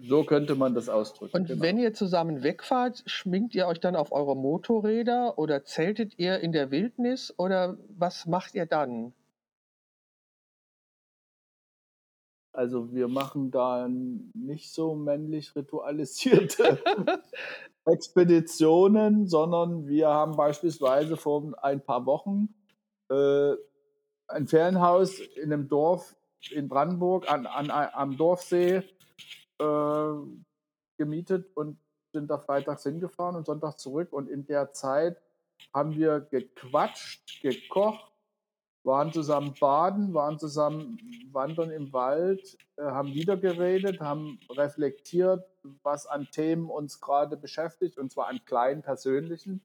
So könnte man das ausdrücken. Und genau. wenn ihr zusammen wegfahrt, schminkt ihr euch dann auf eure Motorräder oder zeltet ihr in der Wildnis oder was macht ihr dann? Also wir machen da nicht so männlich ritualisierte Expeditionen, sondern wir haben beispielsweise vor ein paar Wochen äh, ein Ferienhaus in einem Dorf in Brandenburg an, an, am Dorfsee äh, gemietet und sind da freitags hingefahren und Sonntag zurück. Und in der Zeit haben wir gequatscht, gekocht, waren zusammen baden, waren zusammen wandern im Wald, äh, haben wieder geredet, haben reflektiert, was an Themen uns gerade beschäftigt, und zwar an kleinen persönlichen,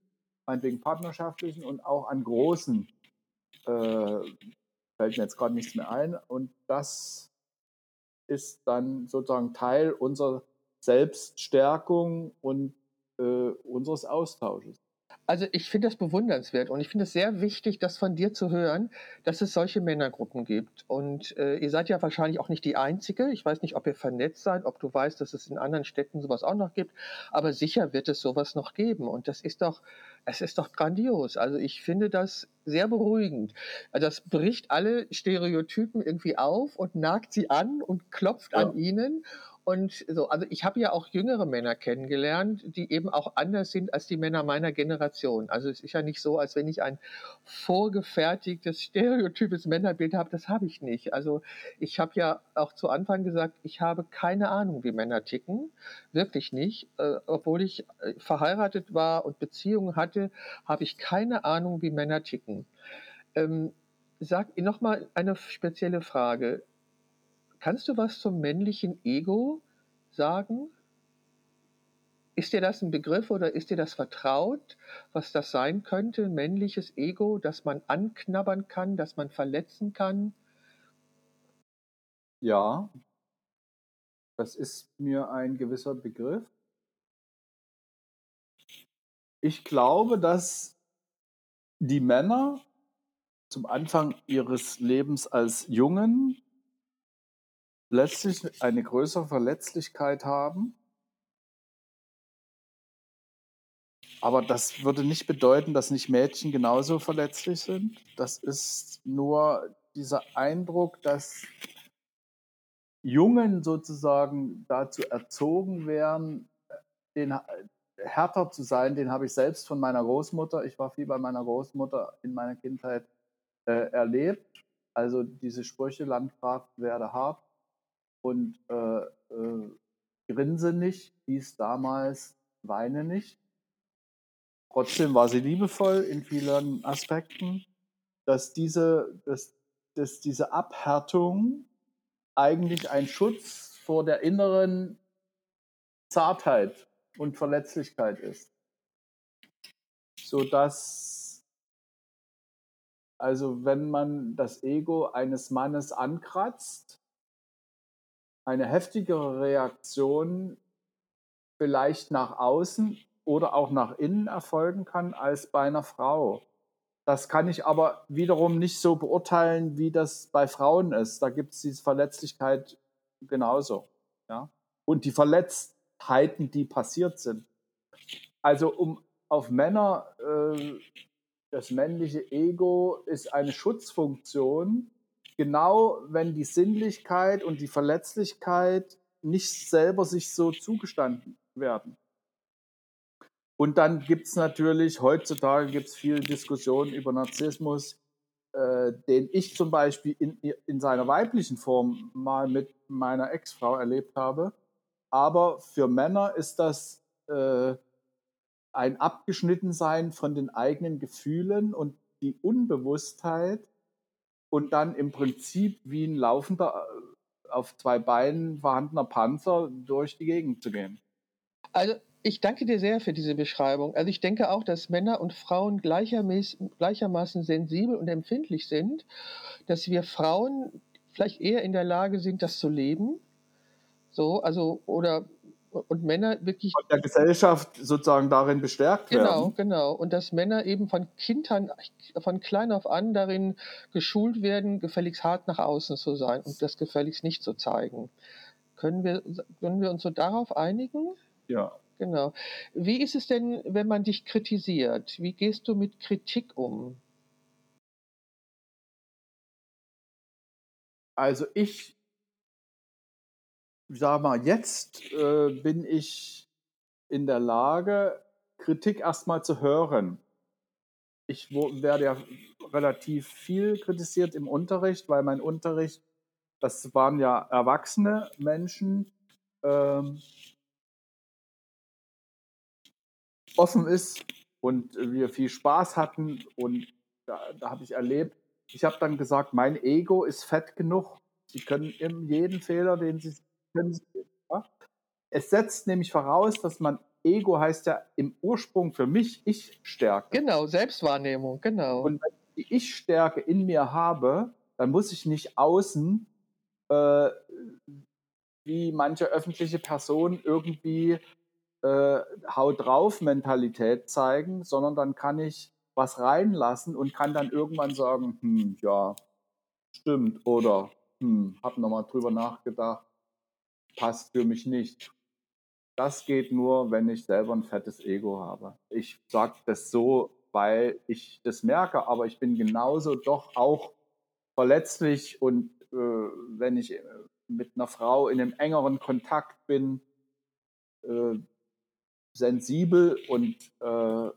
meinetwegen partnerschaftlichen und auch an großen. Äh, fällt mir jetzt gerade nichts mehr ein. Und das ist dann sozusagen Teil unserer Selbststärkung und äh, unseres Austausches. Also ich finde das bewundernswert und ich finde es sehr wichtig, das von dir zu hören, dass es solche Männergruppen gibt. Und äh, ihr seid ja wahrscheinlich auch nicht die Einzige. Ich weiß nicht, ob ihr vernetzt seid, ob du weißt, dass es in anderen Städten sowas auch noch gibt, aber sicher wird es sowas noch geben. Und das ist doch, es ist doch grandios. Also ich finde das sehr beruhigend. Also das bricht alle Stereotypen irgendwie auf und nagt sie an und klopft ja. an ihnen und so, also ich habe ja auch jüngere Männer kennengelernt, die eben auch anders sind als die Männer meiner Generation. Also es ist ja nicht so, als wenn ich ein vorgefertigtes, stereotypes Männerbild habe. Das habe ich nicht. Also ich habe ja auch zu Anfang gesagt, ich habe keine Ahnung, wie Männer ticken. Wirklich nicht. Äh, obwohl ich äh, verheiratet war und Beziehungen hatte, habe ich keine Ahnung, wie Männer ticken. Ähm, sag nochmal eine spezielle Frage. Kannst du was zum männlichen Ego sagen? Ist dir das ein Begriff oder ist dir das vertraut, was das sein könnte, männliches Ego, das man anknabbern kann, das man verletzen kann? Ja, das ist mir ein gewisser Begriff. Ich glaube, dass die Männer zum Anfang ihres Lebens als Jungen letztlich eine größere Verletzlichkeit haben. Aber das würde nicht bedeuten, dass nicht Mädchen genauso verletzlich sind. Das ist nur dieser Eindruck, dass Jungen sozusagen dazu erzogen werden, den härter zu sein, den habe ich selbst von meiner Großmutter. Ich war viel bei meiner Großmutter in meiner Kindheit äh, erlebt. Also diese Sprüche, Landgraf werde hart und äh, äh, grinse nicht, hieß damals weine nicht. Trotzdem war sie liebevoll in vielen Aspekten, dass diese, dass, dass diese Abhärtung eigentlich ein Schutz vor der inneren Zartheit und Verletzlichkeit ist. Sodass, also wenn man das Ego eines Mannes ankratzt, eine heftigere Reaktion vielleicht nach außen oder auch nach innen erfolgen kann als bei einer Frau. Das kann ich aber wiederum nicht so beurteilen, wie das bei Frauen ist. Da gibt es diese Verletzlichkeit genauso. Ja? Und die Verletztheiten, die passiert sind. Also um auf Männer, äh, das männliche Ego ist eine Schutzfunktion, genau wenn die Sinnlichkeit und die Verletzlichkeit nicht selber sich so zugestanden werden. Und dann gibt es natürlich, heutzutage gibt es viel Diskussion über Narzissmus, äh, den ich zum Beispiel in, in seiner weiblichen Form mal mit meiner Ex-Frau erlebt habe. Aber für Männer ist das äh, ein Abgeschnittensein von den eigenen Gefühlen und die Unbewusstheit und dann im Prinzip wie ein laufender, äh, auf zwei Beinen vorhandener Panzer durch die Gegend zu gehen. Also ich danke dir sehr für diese Beschreibung. Also ich denke auch, dass Männer und Frauen gleichermaßen sensibel und empfindlich sind, dass wir Frauen vielleicht eher in der Lage sind, das zu leben. So, also, oder und Männer wirklich. Von der Gesellschaft sozusagen darin bestärkt genau, werden. Genau, genau. Und dass Männer eben von Kindern, von klein auf an darin geschult werden, gefälligst hart nach außen zu sein und das gefälligst nicht zu zeigen. Können wir, können wir uns so darauf einigen? Ja. Genau. Wie ist es denn, wenn man dich kritisiert? Wie gehst du mit Kritik um? Also ich sag mal, jetzt äh, bin ich in der Lage, Kritik erstmal zu hören. Ich werde ja relativ viel kritisiert im Unterricht, weil mein Unterricht, das waren ja erwachsene Menschen, ähm, offen ist und wir viel Spaß hatten und da, da habe ich erlebt, ich habe dann gesagt, mein Ego ist fett genug. Sie können jeden Fehler, den Sie? Es setzt nämlich voraus, dass man Ego heißt ja im Ursprung für mich Ich-Stärke. Genau, Selbstwahrnehmung, genau. Und wenn ich die Ich-Stärke in mir habe, dann muss ich nicht außen äh, wie manche öffentliche Personen irgendwie äh, Haut drauf Mentalität zeigen, sondern dann kann ich was reinlassen und kann dann irgendwann sagen, hm, ja, stimmt oder hm, hab nochmal drüber nachgedacht passt für mich nicht. Das geht nur, wenn ich selber ein fettes Ego habe. Ich sage das so, weil ich das merke, aber ich bin genauso doch auch verletzlich und äh, wenn ich äh, mit einer Frau in einem engeren Kontakt bin, äh, sensibel und äh,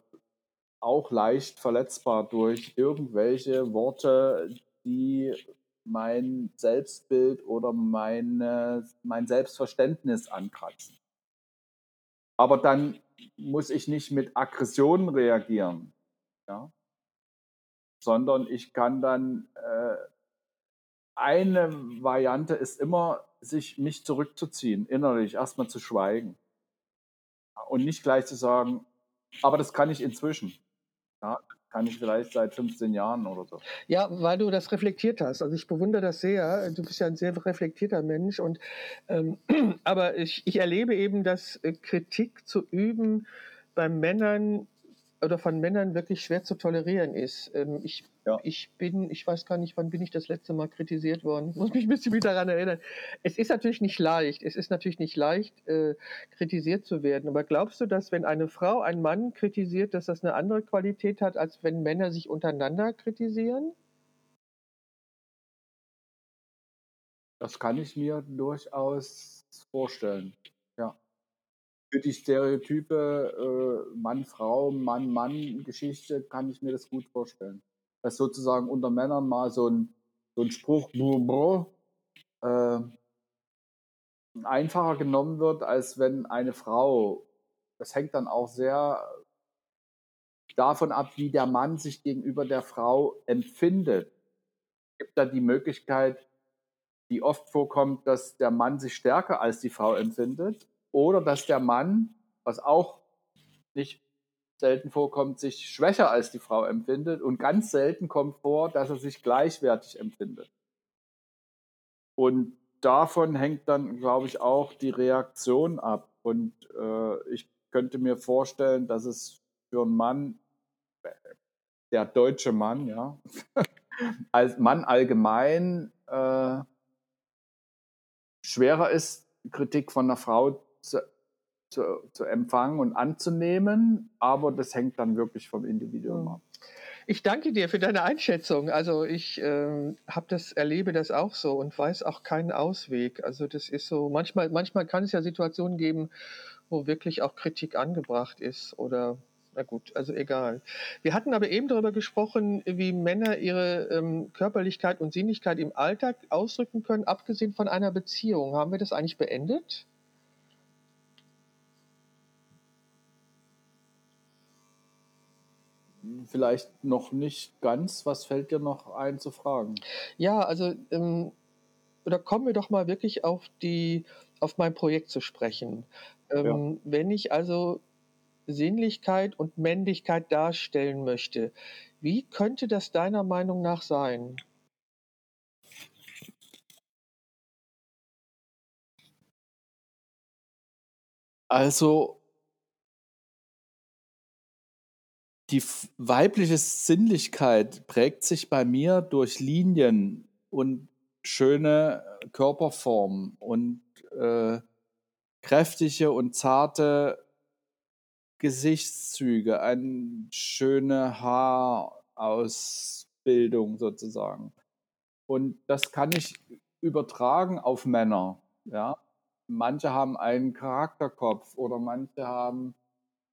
auch leicht verletzbar durch irgendwelche Worte, die mein Selbstbild oder meine, mein Selbstverständnis ankratzen. Aber dann muss ich nicht mit Aggressionen reagieren, ja? sondern ich kann dann, äh, eine Variante ist immer, sich mich zurückzuziehen, innerlich erstmal zu schweigen. und nicht gleich zu sagen, aber das kann ich inzwischen. Ja, kann ich vielleicht seit 15 Jahren oder so. Ja, weil du das reflektiert hast. Also ich bewundere das sehr. Du bist ja ein sehr reflektierter Mensch. Und, ähm, aber ich, ich erlebe eben, dass äh, Kritik zu üben bei Männern oder von Männern wirklich schwer zu tolerieren ist. Ähm, ich, ja. ich bin, ich weiß gar nicht, wann bin ich das letzte Mal kritisiert worden. Ich muss mich ein bisschen wieder daran erinnern. Es ist natürlich nicht leicht. Es ist natürlich nicht leicht, äh, kritisiert zu werden. Aber glaubst du, dass wenn eine Frau einen Mann kritisiert, dass das eine andere Qualität hat, als wenn Männer sich untereinander kritisieren? Das kann ich mir durchaus vorstellen für die Stereotype äh, Mann-Frau, Mann-Mann-Geschichte kann ich mir das gut vorstellen. Dass sozusagen unter Männern mal so ein, so ein Spruch äh, einfacher genommen wird, als wenn eine Frau, das hängt dann auch sehr davon ab, wie der Mann sich gegenüber der Frau empfindet. Es gibt da die Möglichkeit, die oft vorkommt, dass der Mann sich stärker als die Frau empfindet oder dass der Mann, was auch nicht selten vorkommt, sich schwächer als die Frau empfindet und ganz selten kommt vor, dass er sich gleichwertig empfindet. Und davon hängt dann, glaube ich, auch die Reaktion ab. Und äh, ich könnte mir vorstellen, dass es für einen Mann, der deutsche Mann, ja, als Mann allgemein äh, schwerer ist, Kritik von einer Frau zu, zu, zu empfangen und anzunehmen, aber das hängt dann wirklich vom Individuum hm. ab. Ich danke dir für deine Einschätzung. Also ich äh, habe das, erlebe das auch so und weiß auch keinen Ausweg. Also das ist so, manchmal, manchmal kann es ja Situationen geben, wo wirklich auch Kritik angebracht ist oder na gut, also egal. Wir hatten aber eben darüber gesprochen, wie Männer ihre ähm, Körperlichkeit und Sinnlichkeit im Alltag ausdrücken können, abgesehen von einer Beziehung. Haben wir das eigentlich beendet? Vielleicht noch nicht ganz. Was fällt dir noch ein zu fragen? Ja, also ähm, oder kommen wir doch mal wirklich auf die auf mein Projekt zu sprechen. Ähm, ja. Wenn ich also Sinnlichkeit und Männlichkeit darstellen möchte, wie könnte das deiner Meinung nach sein? Also die weibliche Sinnlichkeit prägt sich bei mir durch Linien und schöne Körperformen und äh, kräftige und zarte Gesichtszüge, eine schöne Haarausbildung sozusagen. Und das kann ich übertragen auf Männer. Ja? Manche haben einen Charakterkopf oder manche haben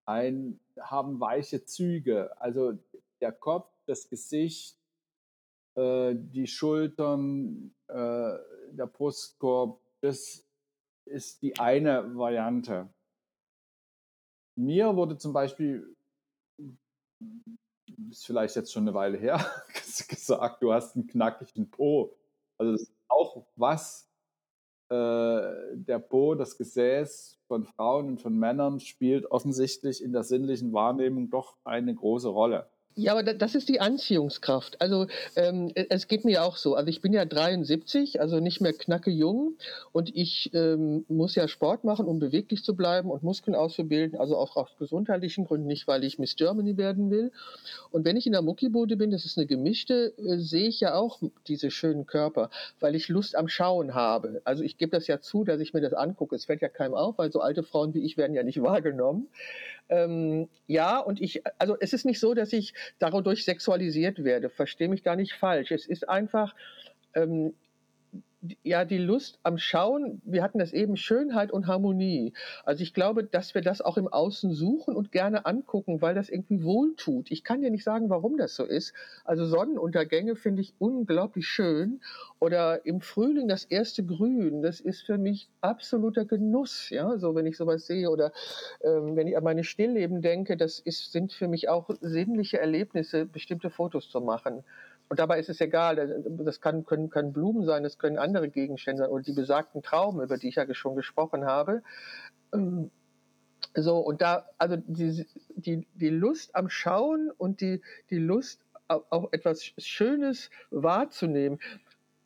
ein, haben weiche Züge. Also der Kopf, das Gesicht, äh, die Schultern, äh, der Brustkorb, das ist die eine Variante. Mir wurde zum Beispiel, ist vielleicht jetzt schon eine Weile her, gesagt, du hast einen knackigen Po. Also das ist auch was, der Po, das Gesäß von Frauen und von Männern spielt offensichtlich in der sinnlichen Wahrnehmung doch eine große Rolle. Ja, aber das ist die Anziehungskraft. Also ähm, es geht mir auch so. Also ich bin ja 73, also nicht mehr knacke jung und ich ähm, muss ja Sport machen, um beweglich zu bleiben und Muskeln auszubilden, also auch aus gesundheitlichen Gründen, nicht weil ich Miss Germany werden will. Und wenn ich in der Muckibude bin, das ist eine gemischte, äh, sehe ich ja auch diese schönen Körper, weil ich Lust am Schauen habe. Also ich gebe das ja zu, dass ich mir das angucke. Es fällt ja keinem auf, weil so alte Frauen wie ich werden ja nicht wahrgenommen. Ähm, ja, und ich, also es ist nicht so, dass ich dadurch sexualisiert werde. Verstehe mich da nicht falsch. Es ist einfach, ähm, ja, die Lust am Schauen, wir hatten das eben, Schönheit und Harmonie. Also ich glaube, dass wir das auch im Außen suchen und gerne angucken, weil das irgendwie wohltut. Ich kann dir nicht sagen, warum das so ist. Also Sonnenuntergänge finde ich unglaublich schön. Oder im Frühling das erste Grün, das ist für mich absoluter Genuss. Ja, so wenn ich sowas sehe oder ähm, wenn ich an meine Stillleben denke, das ist, sind für mich auch sinnliche Erlebnisse, bestimmte Fotos zu machen. Und dabei ist es egal, das kann, können, können Blumen sein, das können andere Gegenstände sein oder die besagten Trauben, über die ich ja schon gesprochen habe. Ähm, So, und da, also die, die, die Lust am Schauen und die, die Lust, auch etwas Schönes wahrzunehmen,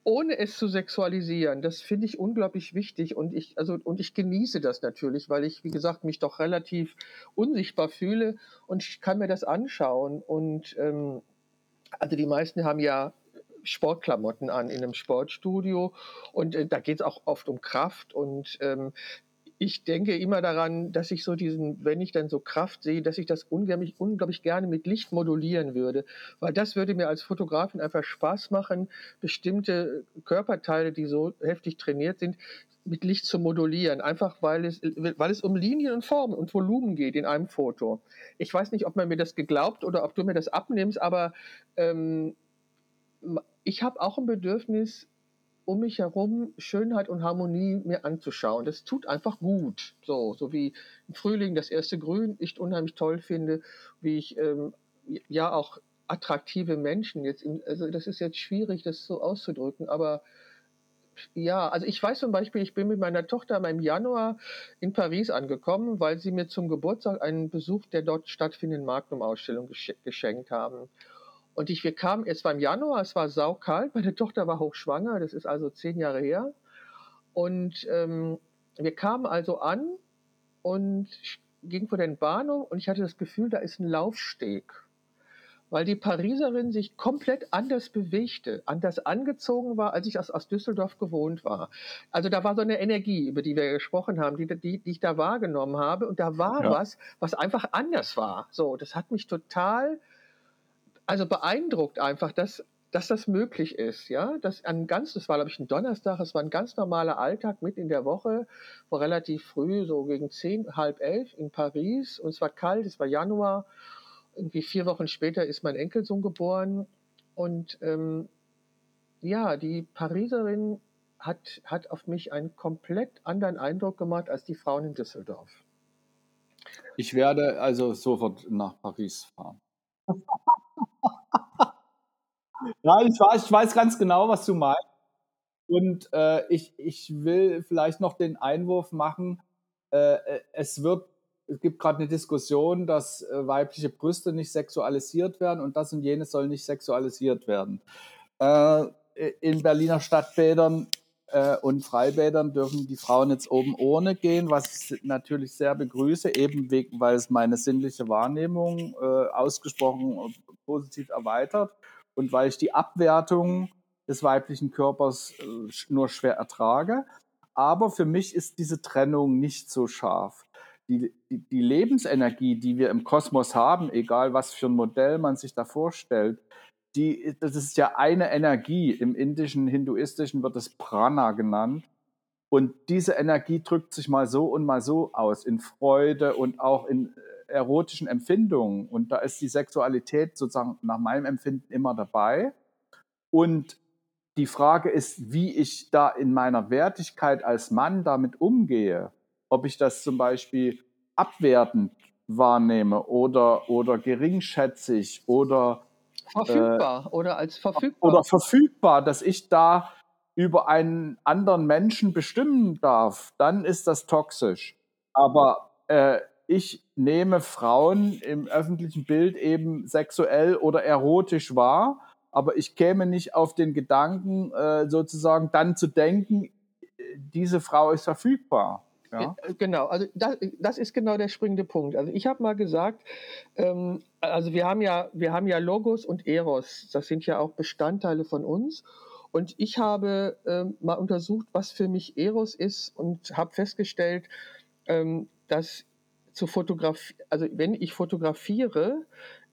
ohne es zu sexualisieren, das finde ich unglaublich wichtig und ich, also, und ich genieße das natürlich, weil ich, wie gesagt, mich doch relativ unsichtbar fühle und ich kann mir das anschauen und ähm, also die meisten haben ja Sportklamotten an in einem Sportstudio und äh, da geht es auch oft um Kraft und ähm, ich denke immer daran, dass ich so diesen, wenn ich dann so Kraft sehe, dass ich das unglaublich, unglaublich gerne mit Licht modulieren würde. Weil das würde mir als Fotografin einfach Spaß machen, bestimmte Körperteile, die so heftig trainiert sind, mit Licht zu modulieren. Einfach weil es, weil es um Linien und Formen und Volumen geht in einem Foto. Ich weiß nicht, ob man mir das geglaubt oder ob du mir das abnimmst, aber ähm, ich habe auch ein Bedürfnis, um mich herum Schönheit und Harmonie mir anzuschauen. Das tut einfach gut. So, so wie im Frühling das erste Grün ich unheimlich toll finde, wie ich ähm, ja auch attraktive Menschen jetzt, also das ist jetzt schwierig, das so auszudrücken, aber ja, also ich weiß zum Beispiel, ich bin mit meiner Tochter im Januar in Paris angekommen, weil sie mir zum Geburtstag einen Besuch der dort stattfindenden Magnum-Ausstellung geschenkt haben. Und ich, wir kamen, es war im Januar, es war saukalt, meine Tochter war hochschwanger, das ist also zehn Jahre her. Und ähm, wir kamen also an und gingen vor den Bahnhof und ich hatte das Gefühl, da ist ein Laufsteg. Weil die Pariserin sich komplett anders bewegte, anders angezogen war, als ich aus, aus Düsseldorf gewohnt war. Also da war so eine Energie, über die wir gesprochen haben, die, die, die ich da wahrgenommen habe. Und da war ja. was, was einfach anders war. So, das hat mich total also beeindruckt einfach, dass, dass das möglich ist, ja, dass ein ganz, das war glaube ich ein Donnerstag, es war ein ganz normaler Alltag mit in der Woche, war relativ früh, so gegen zehn, halb elf in Paris und es war kalt, es war Januar, irgendwie vier Wochen später ist mein Enkelsohn geboren und ähm, ja, die Pariserin hat, hat auf mich einen komplett anderen Eindruck gemacht als die Frauen in Düsseldorf. Ich werde also sofort nach Paris fahren. Ja, ich weiß, ich weiß ganz genau, was du meinst. Und äh, ich, ich will vielleicht noch den Einwurf machen, äh, äh es wird, es gibt gerade eine Diskussion, dass äh, weibliche Brüste nicht sexualisiert werden und das und jenes soll nicht sexualisiert werden. Äh, in Berliner Stadtbädern äh, und Freibädern dürfen die Frauen jetzt oben ohne gehen, was ich natürlich sehr begrüße, eben wegen, weil es meine sinnliche Wahrnehmung ausgesprochen positiv erweitert und weil ich die Abwertung des weiblichen Körpers äh, nur schwer ertrage. Aber für mich ist diese Trennung nicht so scharf. Die, die, Lebensenergie, die wir im Kosmos haben, egal was für ein Modell man sich da vorstellt, die, das ist ja eine Energie. Im indischen, hinduistischen wird es Prana genannt. Und diese Energie drückt sich mal so und mal so aus, in Freude und auch in erotischen Empfindungen. Und da ist die Sexualität sozusagen nach meinem Empfinden immer dabei. Und die Frage ist, wie ich da in meiner Wertigkeit als Mann damit umgehe. Ob ich das zum Beispiel abwertend wahrnehme oder, oder geringschätzig oder verfügbar äh, oder als verfügbar. Oder verfügbar, dass ich da über einen anderen Menschen bestimmen darf, dann ist das toxisch. Aber äh, ich nehme Frauen im öffentlichen Bild eben sexuell oder erotisch wahr, aber ich käme nicht auf den Gedanken, äh, sozusagen dann zu denken, diese Frau ist verfügbar. Ja? Äh, genau, also das, das, ist genau der springende Punkt. Also ich habe mal gesagt, ähm, also wir haben ja, wir haben ja Logos und Eros, das sind ja auch Bestandteile von uns. Und ich habe ähm, mal untersucht, was für mich Eros ist und habe festgestellt, ähm, dass zu fotografieren, also wenn ich fotografiere,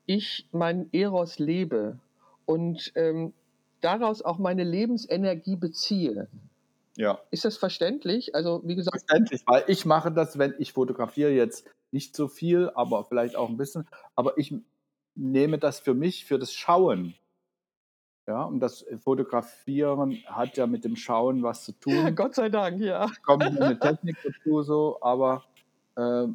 ich mein Eros lebe und ähm, daraus auch meine Lebensenergie beziehe. Ja. Ist das verständlich? Also wie gesagt. Verständlich, weil ich mache das, wenn ich fotografiere jetzt nicht so viel, aber vielleicht auch ein bisschen, aber ich nehme das für mich, für das Schauen. Ja, und das Fotografieren hat ja mit dem Schauen was zu tun. Ja, Gott sei Dank, ja. Kommt eine Technik dazu so, aber äh,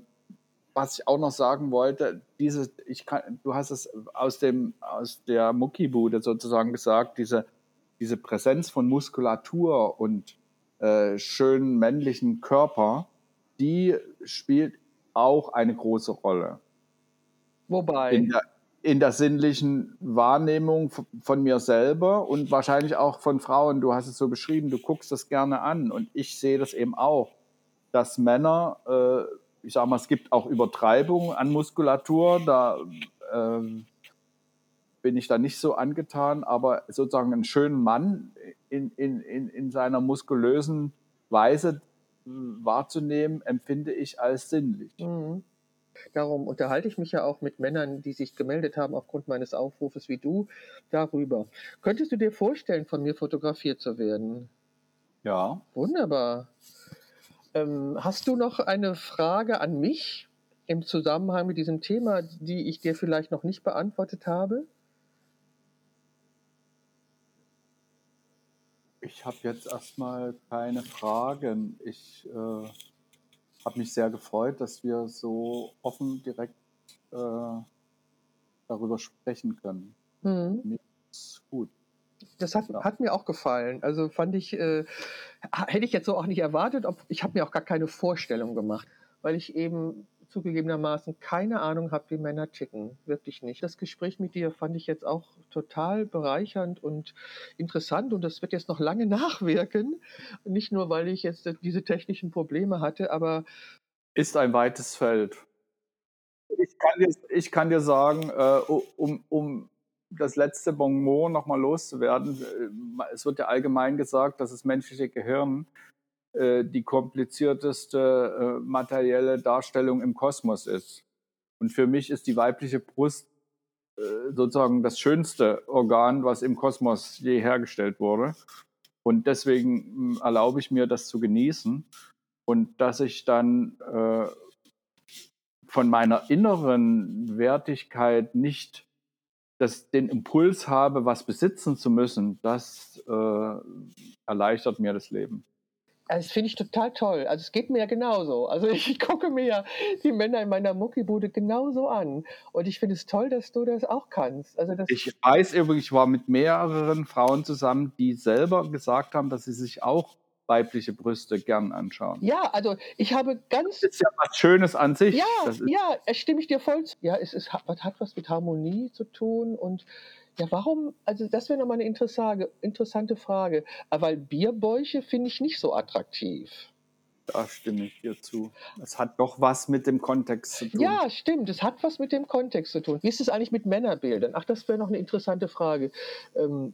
was ich auch noch sagen wollte, diese, ich kann, du hast es aus dem, aus der Muckibude sozusagen gesagt, diese, diese Präsenz von Muskulatur und äh, schönen männlichen Körper, die spielt auch eine große Rolle. Wobei? In der, in der sinnlichen Wahrnehmung von mir selber und wahrscheinlich auch von Frauen. Du hast es so beschrieben, du guckst das gerne an und ich sehe das eben auch, dass Männer, äh, ich sage mal, es gibt auch Übertreibungen an Muskulatur, da äh, bin ich da nicht so angetan, aber sozusagen einen schönen Mann in, in, in, in seiner muskulösen Weise wahrzunehmen, empfinde ich als sinnlich. Mhm. Darum unterhalte ich mich ja auch mit Männern, die sich gemeldet haben aufgrund meines Aufrufes wie du, darüber. Könntest du dir vorstellen, von mir fotografiert zu werden? Ja. Wunderbar. Ähm, hast du noch eine Frage an mich im Zusammenhang mit diesem Thema, die ich dir vielleicht noch nicht beantwortet habe? Ich habe jetzt erstmal keine Fragen. Ich äh, habe mich sehr gefreut, dass wir so offen direkt äh, darüber sprechen können. Mhm. Mir ist gut. Das hat, ja. hat, mir auch gefallen. Also fand ich, äh, hätte ich jetzt so auch nicht erwartet. Ob, ich habe mir auch gar keine Vorstellung gemacht, weil ich eben zugegebenermaßen keine Ahnung habe, wie Männer ticken. Wirklich nicht. Das Gespräch mit dir fand ich jetzt auch total bereichernd und interessant und das wird jetzt noch lange nachwirken. Nicht nur, weil ich jetzt diese technischen Probleme hatte, aber. Ist ein weites Feld. Ich kann dir, ich kann dir sagen, äh, um, um das letzte Bonmot nochmal loszuwerden, äh, es wird ja allgemein gesagt, dass das menschliche Gehirn die komplizierteste äh, materielle Darstellung im Kosmos ist. Und für mich ist die weibliche Brust äh, sozusagen das schönste Organ, was im Kosmos je hergestellt wurde. Und deswegen hm, erlaube ich mir, das zu genießen. Und dass ich dann äh, von meiner inneren Wertigkeit nicht das, den Impuls habe, was besitzen zu müssen, das äh, erleichtert mir das Leben. Also das finde ich total toll. Also es geht mir ja genauso. Also ich gucke mir ja die Männer in meiner Muckibude genauso an. Und ich finde es toll, dass du das auch kannst. Also das ich weiß übrigens, ich war mit mehreren Frauen zusammen, die selber gesagt haben, dass sie sich auch weibliche Brüste gern anschauen. Ja, also ich habe ganz. Das ist ja was Schönes an sich. Ja, ja, stimme ich dir voll zu. Ja, es ist, hat, hat was mit Harmonie zu tun und ja, warum? Also das wäre nochmal eine interessante Frage. Weil Bierbäuche finde ich nicht so attraktiv. Da stimme ich dir zu. Es hat doch was mit dem Kontext zu tun. Ja, stimmt. Es hat was mit dem Kontext zu tun. Wie ist es eigentlich mit Männerbildern? Ach, das wäre noch eine interessante Frage. Ähm,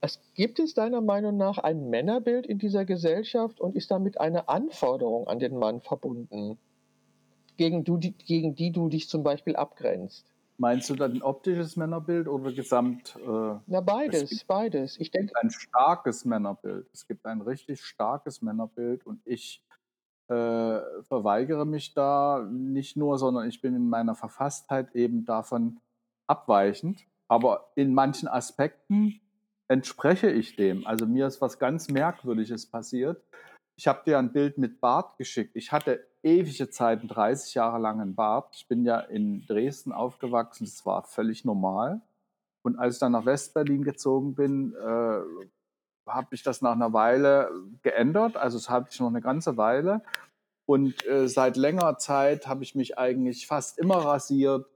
es gibt es deiner Meinung nach ein Männerbild in dieser Gesellschaft und ist damit eine Anforderung an den Mann verbunden, gegen, du, gegen die du dich zum Beispiel abgrenzt? Meinst du dann ein optisches Männerbild oder gesamt? Äh, Na, beides, beides. Ich denke. Ein starkes Männerbild. Es gibt ein richtig starkes Männerbild und ich äh, verweigere mich da nicht nur, sondern ich bin in meiner Verfasstheit eben davon abweichend. Aber in manchen Aspekten entspreche ich dem. Also mir ist was ganz Merkwürdiges passiert. Ich habe dir ein Bild mit Bart geschickt. Ich hatte ewige Zeiten, 30 Jahre lang einen Bart. Ich bin ja in Dresden aufgewachsen, das war völlig normal. Und als ich dann nach Westberlin gezogen bin, äh, habe ich das nach einer Weile geändert. Also das hatte ich noch eine ganze Weile. Und äh, seit längerer Zeit habe ich mich eigentlich fast immer rasiert.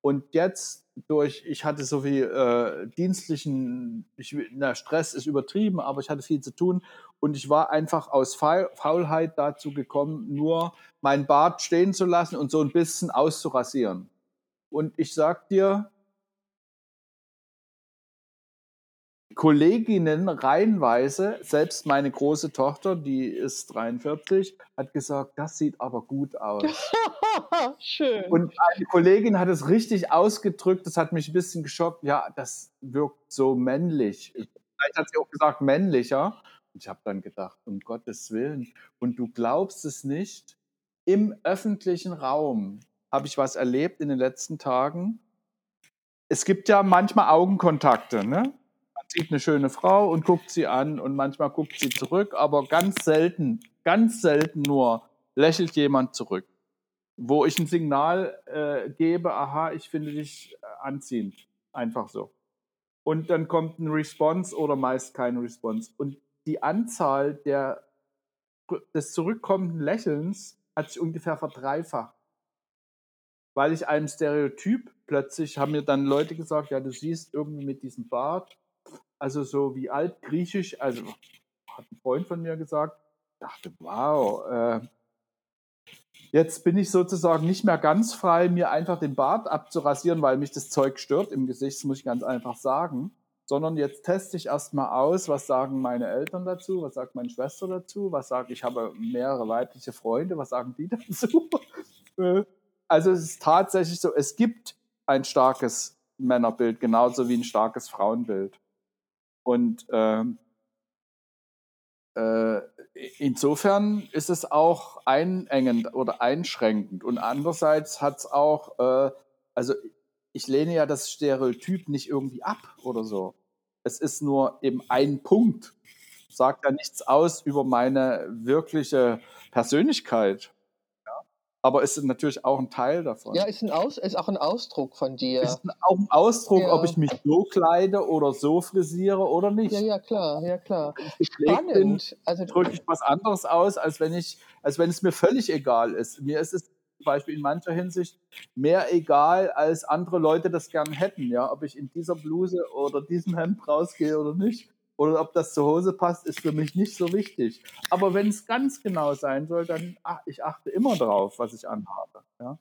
Und jetzt durch, ich hatte so viel äh, dienstlichen, ich, na, Stress ist übertrieben, aber ich hatte viel zu tun und ich war einfach aus Faulheit dazu gekommen, nur mein Bart stehen zu lassen und so ein bisschen auszurasieren. Und ich sag dir, Kolleginnen reihenweise, selbst meine große Tochter, die ist 43, hat gesagt, das sieht aber gut aus. Schön. Und eine Kollegin hat es richtig ausgedrückt, das hat mich ein bisschen geschockt. Ja, das wirkt so männlich. Vielleicht hat sie auch gesagt männlicher. Und ich habe dann gedacht, um Gottes Willen. Und du glaubst es nicht, im öffentlichen Raum habe ich was erlebt in den letzten Tagen. Es gibt ja manchmal Augenkontakte, ne? Sieht eine schöne Frau und guckt sie an und manchmal guckt sie zurück, aber ganz selten, ganz selten nur lächelt jemand zurück wo ich ein Signal äh, gebe, aha, ich finde dich äh, anziehend. Einfach so. Und dann kommt ein Response oder meist kein Response. Und die Anzahl der, des zurückkommenden Lächelns hat sich ungefähr verdreifacht. weil ich einem Stereotyp plötzlich haben mir dann Leute gesagt, ja, du siehst irgendwie mit diesem Bart, also so wie altgriechisch, also hat ein Freund von mir gesagt, dachte, wow, äh, jetzt bin ich sozusagen nicht mehr ganz frei, mir einfach den Bart abzurasieren, weil mich das Zeug stört im Gesicht, das muss ich ganz einfach sagen sondern jetzt teste ich erstmal aus, was sagen meine Eltern dazu, was sagt meine Schwester dazu, was sagt, ich habe mehrere weibliche Freunde, was sagen die dazu? Äh, also es ist tatsächlich so, es gibt ein starkes Männerbild, genauso wie ein starkes Frauenbild. Und ähm, äh, insofern ist es auch einengend oder einschränkend. Und andererseits hat es auch, äh, also ich lehne ja das Stereotyp nicht irgendwie ab oder so es ist nur eben ein Punkt. Sagt ja nichts aus über meine wirkliche Persönlichkeit. Aber es ist natürlich auch ein Teil davon. Ja, ist, ein Aus, ist auch ein Ausdruck von dir. Ist auch ein Ausdruck, ja. ob ich mich so kleide oder so frisiere oder nicht. Ja, ja, klar, ja, klar. Spannend. Bin, also drücke ich was anderes aus, als wenn ich, als wenn es mir völlig egal ist. Mir ist es zum Beispiel in mancher Hinsicht mehr egal, als andere Leute das gern hätten. Ja, ob ich in dieser Bluse oder diesem Hemd rausgehe oder nicht. Oder ob das zur Hose passt, ist für mich nicht so wichtig. Aber wenn es ganz genau sein soll, dann ach, ich achte immer darauf, was ich anhabe. Ja?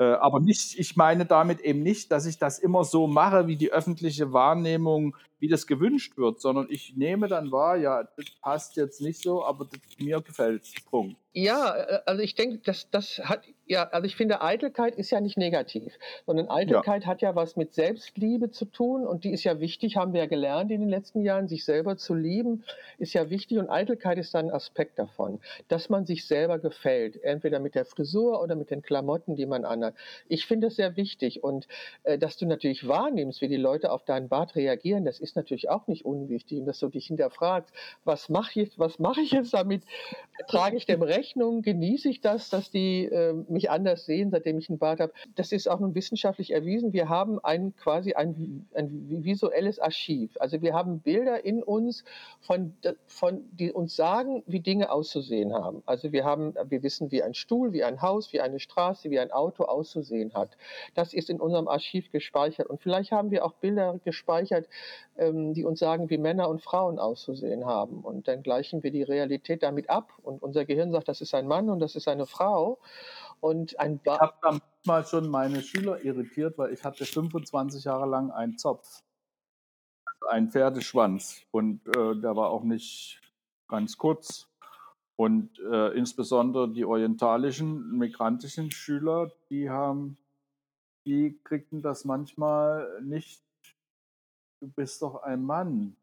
Äh, aber nicht, ich meine damit eben nicht, dass ich das immer so mache, wie die öffentliche Wahrnehmung, wie das gewünscht wird, sondern ich nehme dann wahr, ja, das passt jetzt nicht so, aber das, mir gefällt es. Punkt. Ja, äh, also ich denke, das, das hat ja, also ich finde, Eitelkeit ist ja nicht negativ, sondern Eitelkeit ja. hat ja was mit Selbstliebe zu tun und die ist ja wichtig, haben wir ja gelernt in den letzten Jahren, sich selber zu lieben, ist ja wichtig und Eitelkeit ist dann ein Aspekt davon, dass man sich selber gefällt, entweder mit der Frisur oder mit den Klamotten, die man anhat. Ich finde das sehr wichtig und äh, dass du natürlich wahrnimmst, wie die Leute auf deinen Bart reagieren, das ist natürlich auch nicht unwichtig dass du dich hinterfragst, was mache ich, was mache ich jetzt damit? Trage ich dem Rechnung? Genieße ich das, dass die äh, mich anders sehen, seitdem ich einen Bart habe. Das ist auch nun wissenschaftlich erwiesen. Wir haben ein quasi ein, ein visuelles Archiv. Also wir haben Bilder in uns, von, von, die uns sagen, wie Dinge auszusehen haben. Also wir haben, wir wissen, wie ein Stuhl, wie ein Haus, wie eine Straße, wie ein Auto auszusehen hat. Das ist in unserem Archiv gespeichert. Und vielleicht haben wir auch Bilder gespeichert, ähm, die uns sagen, wie Männer und Frauen auszusehen haben. Und dann gleichen wir die Realität damit ab. Und unser Gehirn sagt, das ist ein Mann und das ist eine Frau. Und ein ba ich habe da manchmal schon meine Schüler irritiert, weil ich hatte 25 Jahre lang einen Zopf, also einen Pferdeschwanz und äh, der war auch nicht ganz kurz. Und äh, insbesondere die orientalischen, migrantischen Schüler, die haben, die kriegten das manchmal nicht. Du bist doch ein Mann,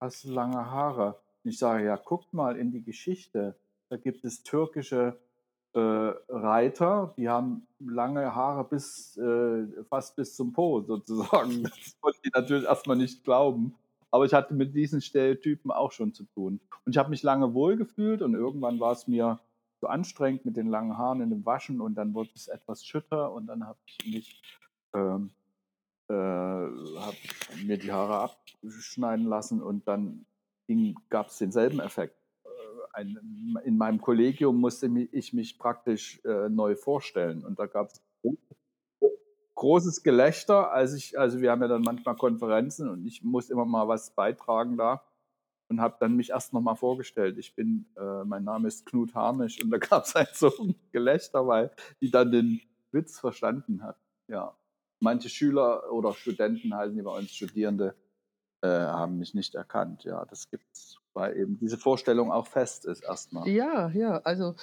hast lange Haare. Und ich sage, ja, guckt mal in die Geschichte. Da gibt es türkische äh, Reiter, die haben lange Haare bis äh, fast bis zum Po sozusagen. Das konnte ich natürlich erstmal nicht glauben. Aber ich hatte mit diesen Stereotypen auch schon zu tun. Und ich habe mich lange wohlgefühlt und irgendwann war es mir so anstrengend mit den langen Haaren in dem Waschen und dann wurde es etwas schütter und dann habe ich mich ähm, äh, hab mir die Haare abschneiden lassen und dann gab es denselben Effekt ein, in meinem Kollegium musste ich mich praktisch äh, neu vorstellen. Und da gab es großes Gelächter, als ich, also wir haben ja dann manchmal Konferenzen und ich muss immer mal was beitragen da und habe dann mich erst nochmal vorgestellt. Ich bin, äh, mein Name ist Knut Harnisch und da gab es halt so ein Gelächter, weil die dann den Witz verstanden hat. Ja. Manche Schüler oder Studenten heißen die bei uns Studierende, äh, haben mich nicht erkannt. Ja, das gibt's weil eben diese Vorstellung auch fest ist erstmal. Ja, ja, also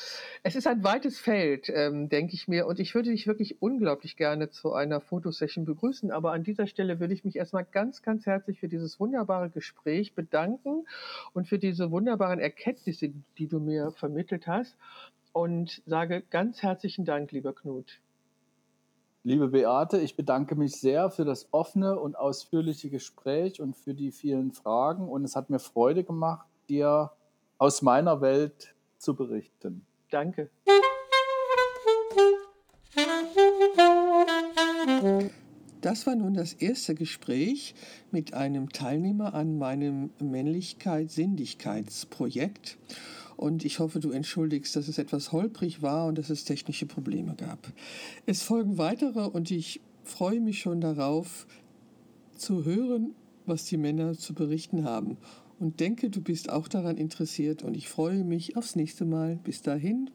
es ist ein weites Feld, ähm, denke ich mir. Und ich würde dich wirklich unglaublich gerne zu einer Fotosession begrüßen. Aber an dieser Stelle würde ich mich erstmal ganz, ganz herzlich für dieses wunderbare Gespräch bedanken und für diese wunderbaren Erkenntnisse, die du mir vermittelt hast. Und sage ganz herzlichen Dank, lieber Knut. Liebe Beate, ich bedanke mich sehr für das offene und ausführliche Gespräch und für die vielen Fragen. Und es hat mir Freude gemacht, dir aus meiner Welt zu berichten. Danke. Das war nun das erste Gespräch mit einem Teilnehmer an meinem Männlichkeit-Sinnlichkeitsprojekt. Und ich hoffe, du entschuldigst, dass es etwas holprig war und dass es technische Probleme gab. Es folgen weitere und ich freue mich schon darauf zu hören, was die Männer zu berichten haben und denke, du bist auch daran interessiert und ich freue mich aufs nächste Mal. Bis dahin,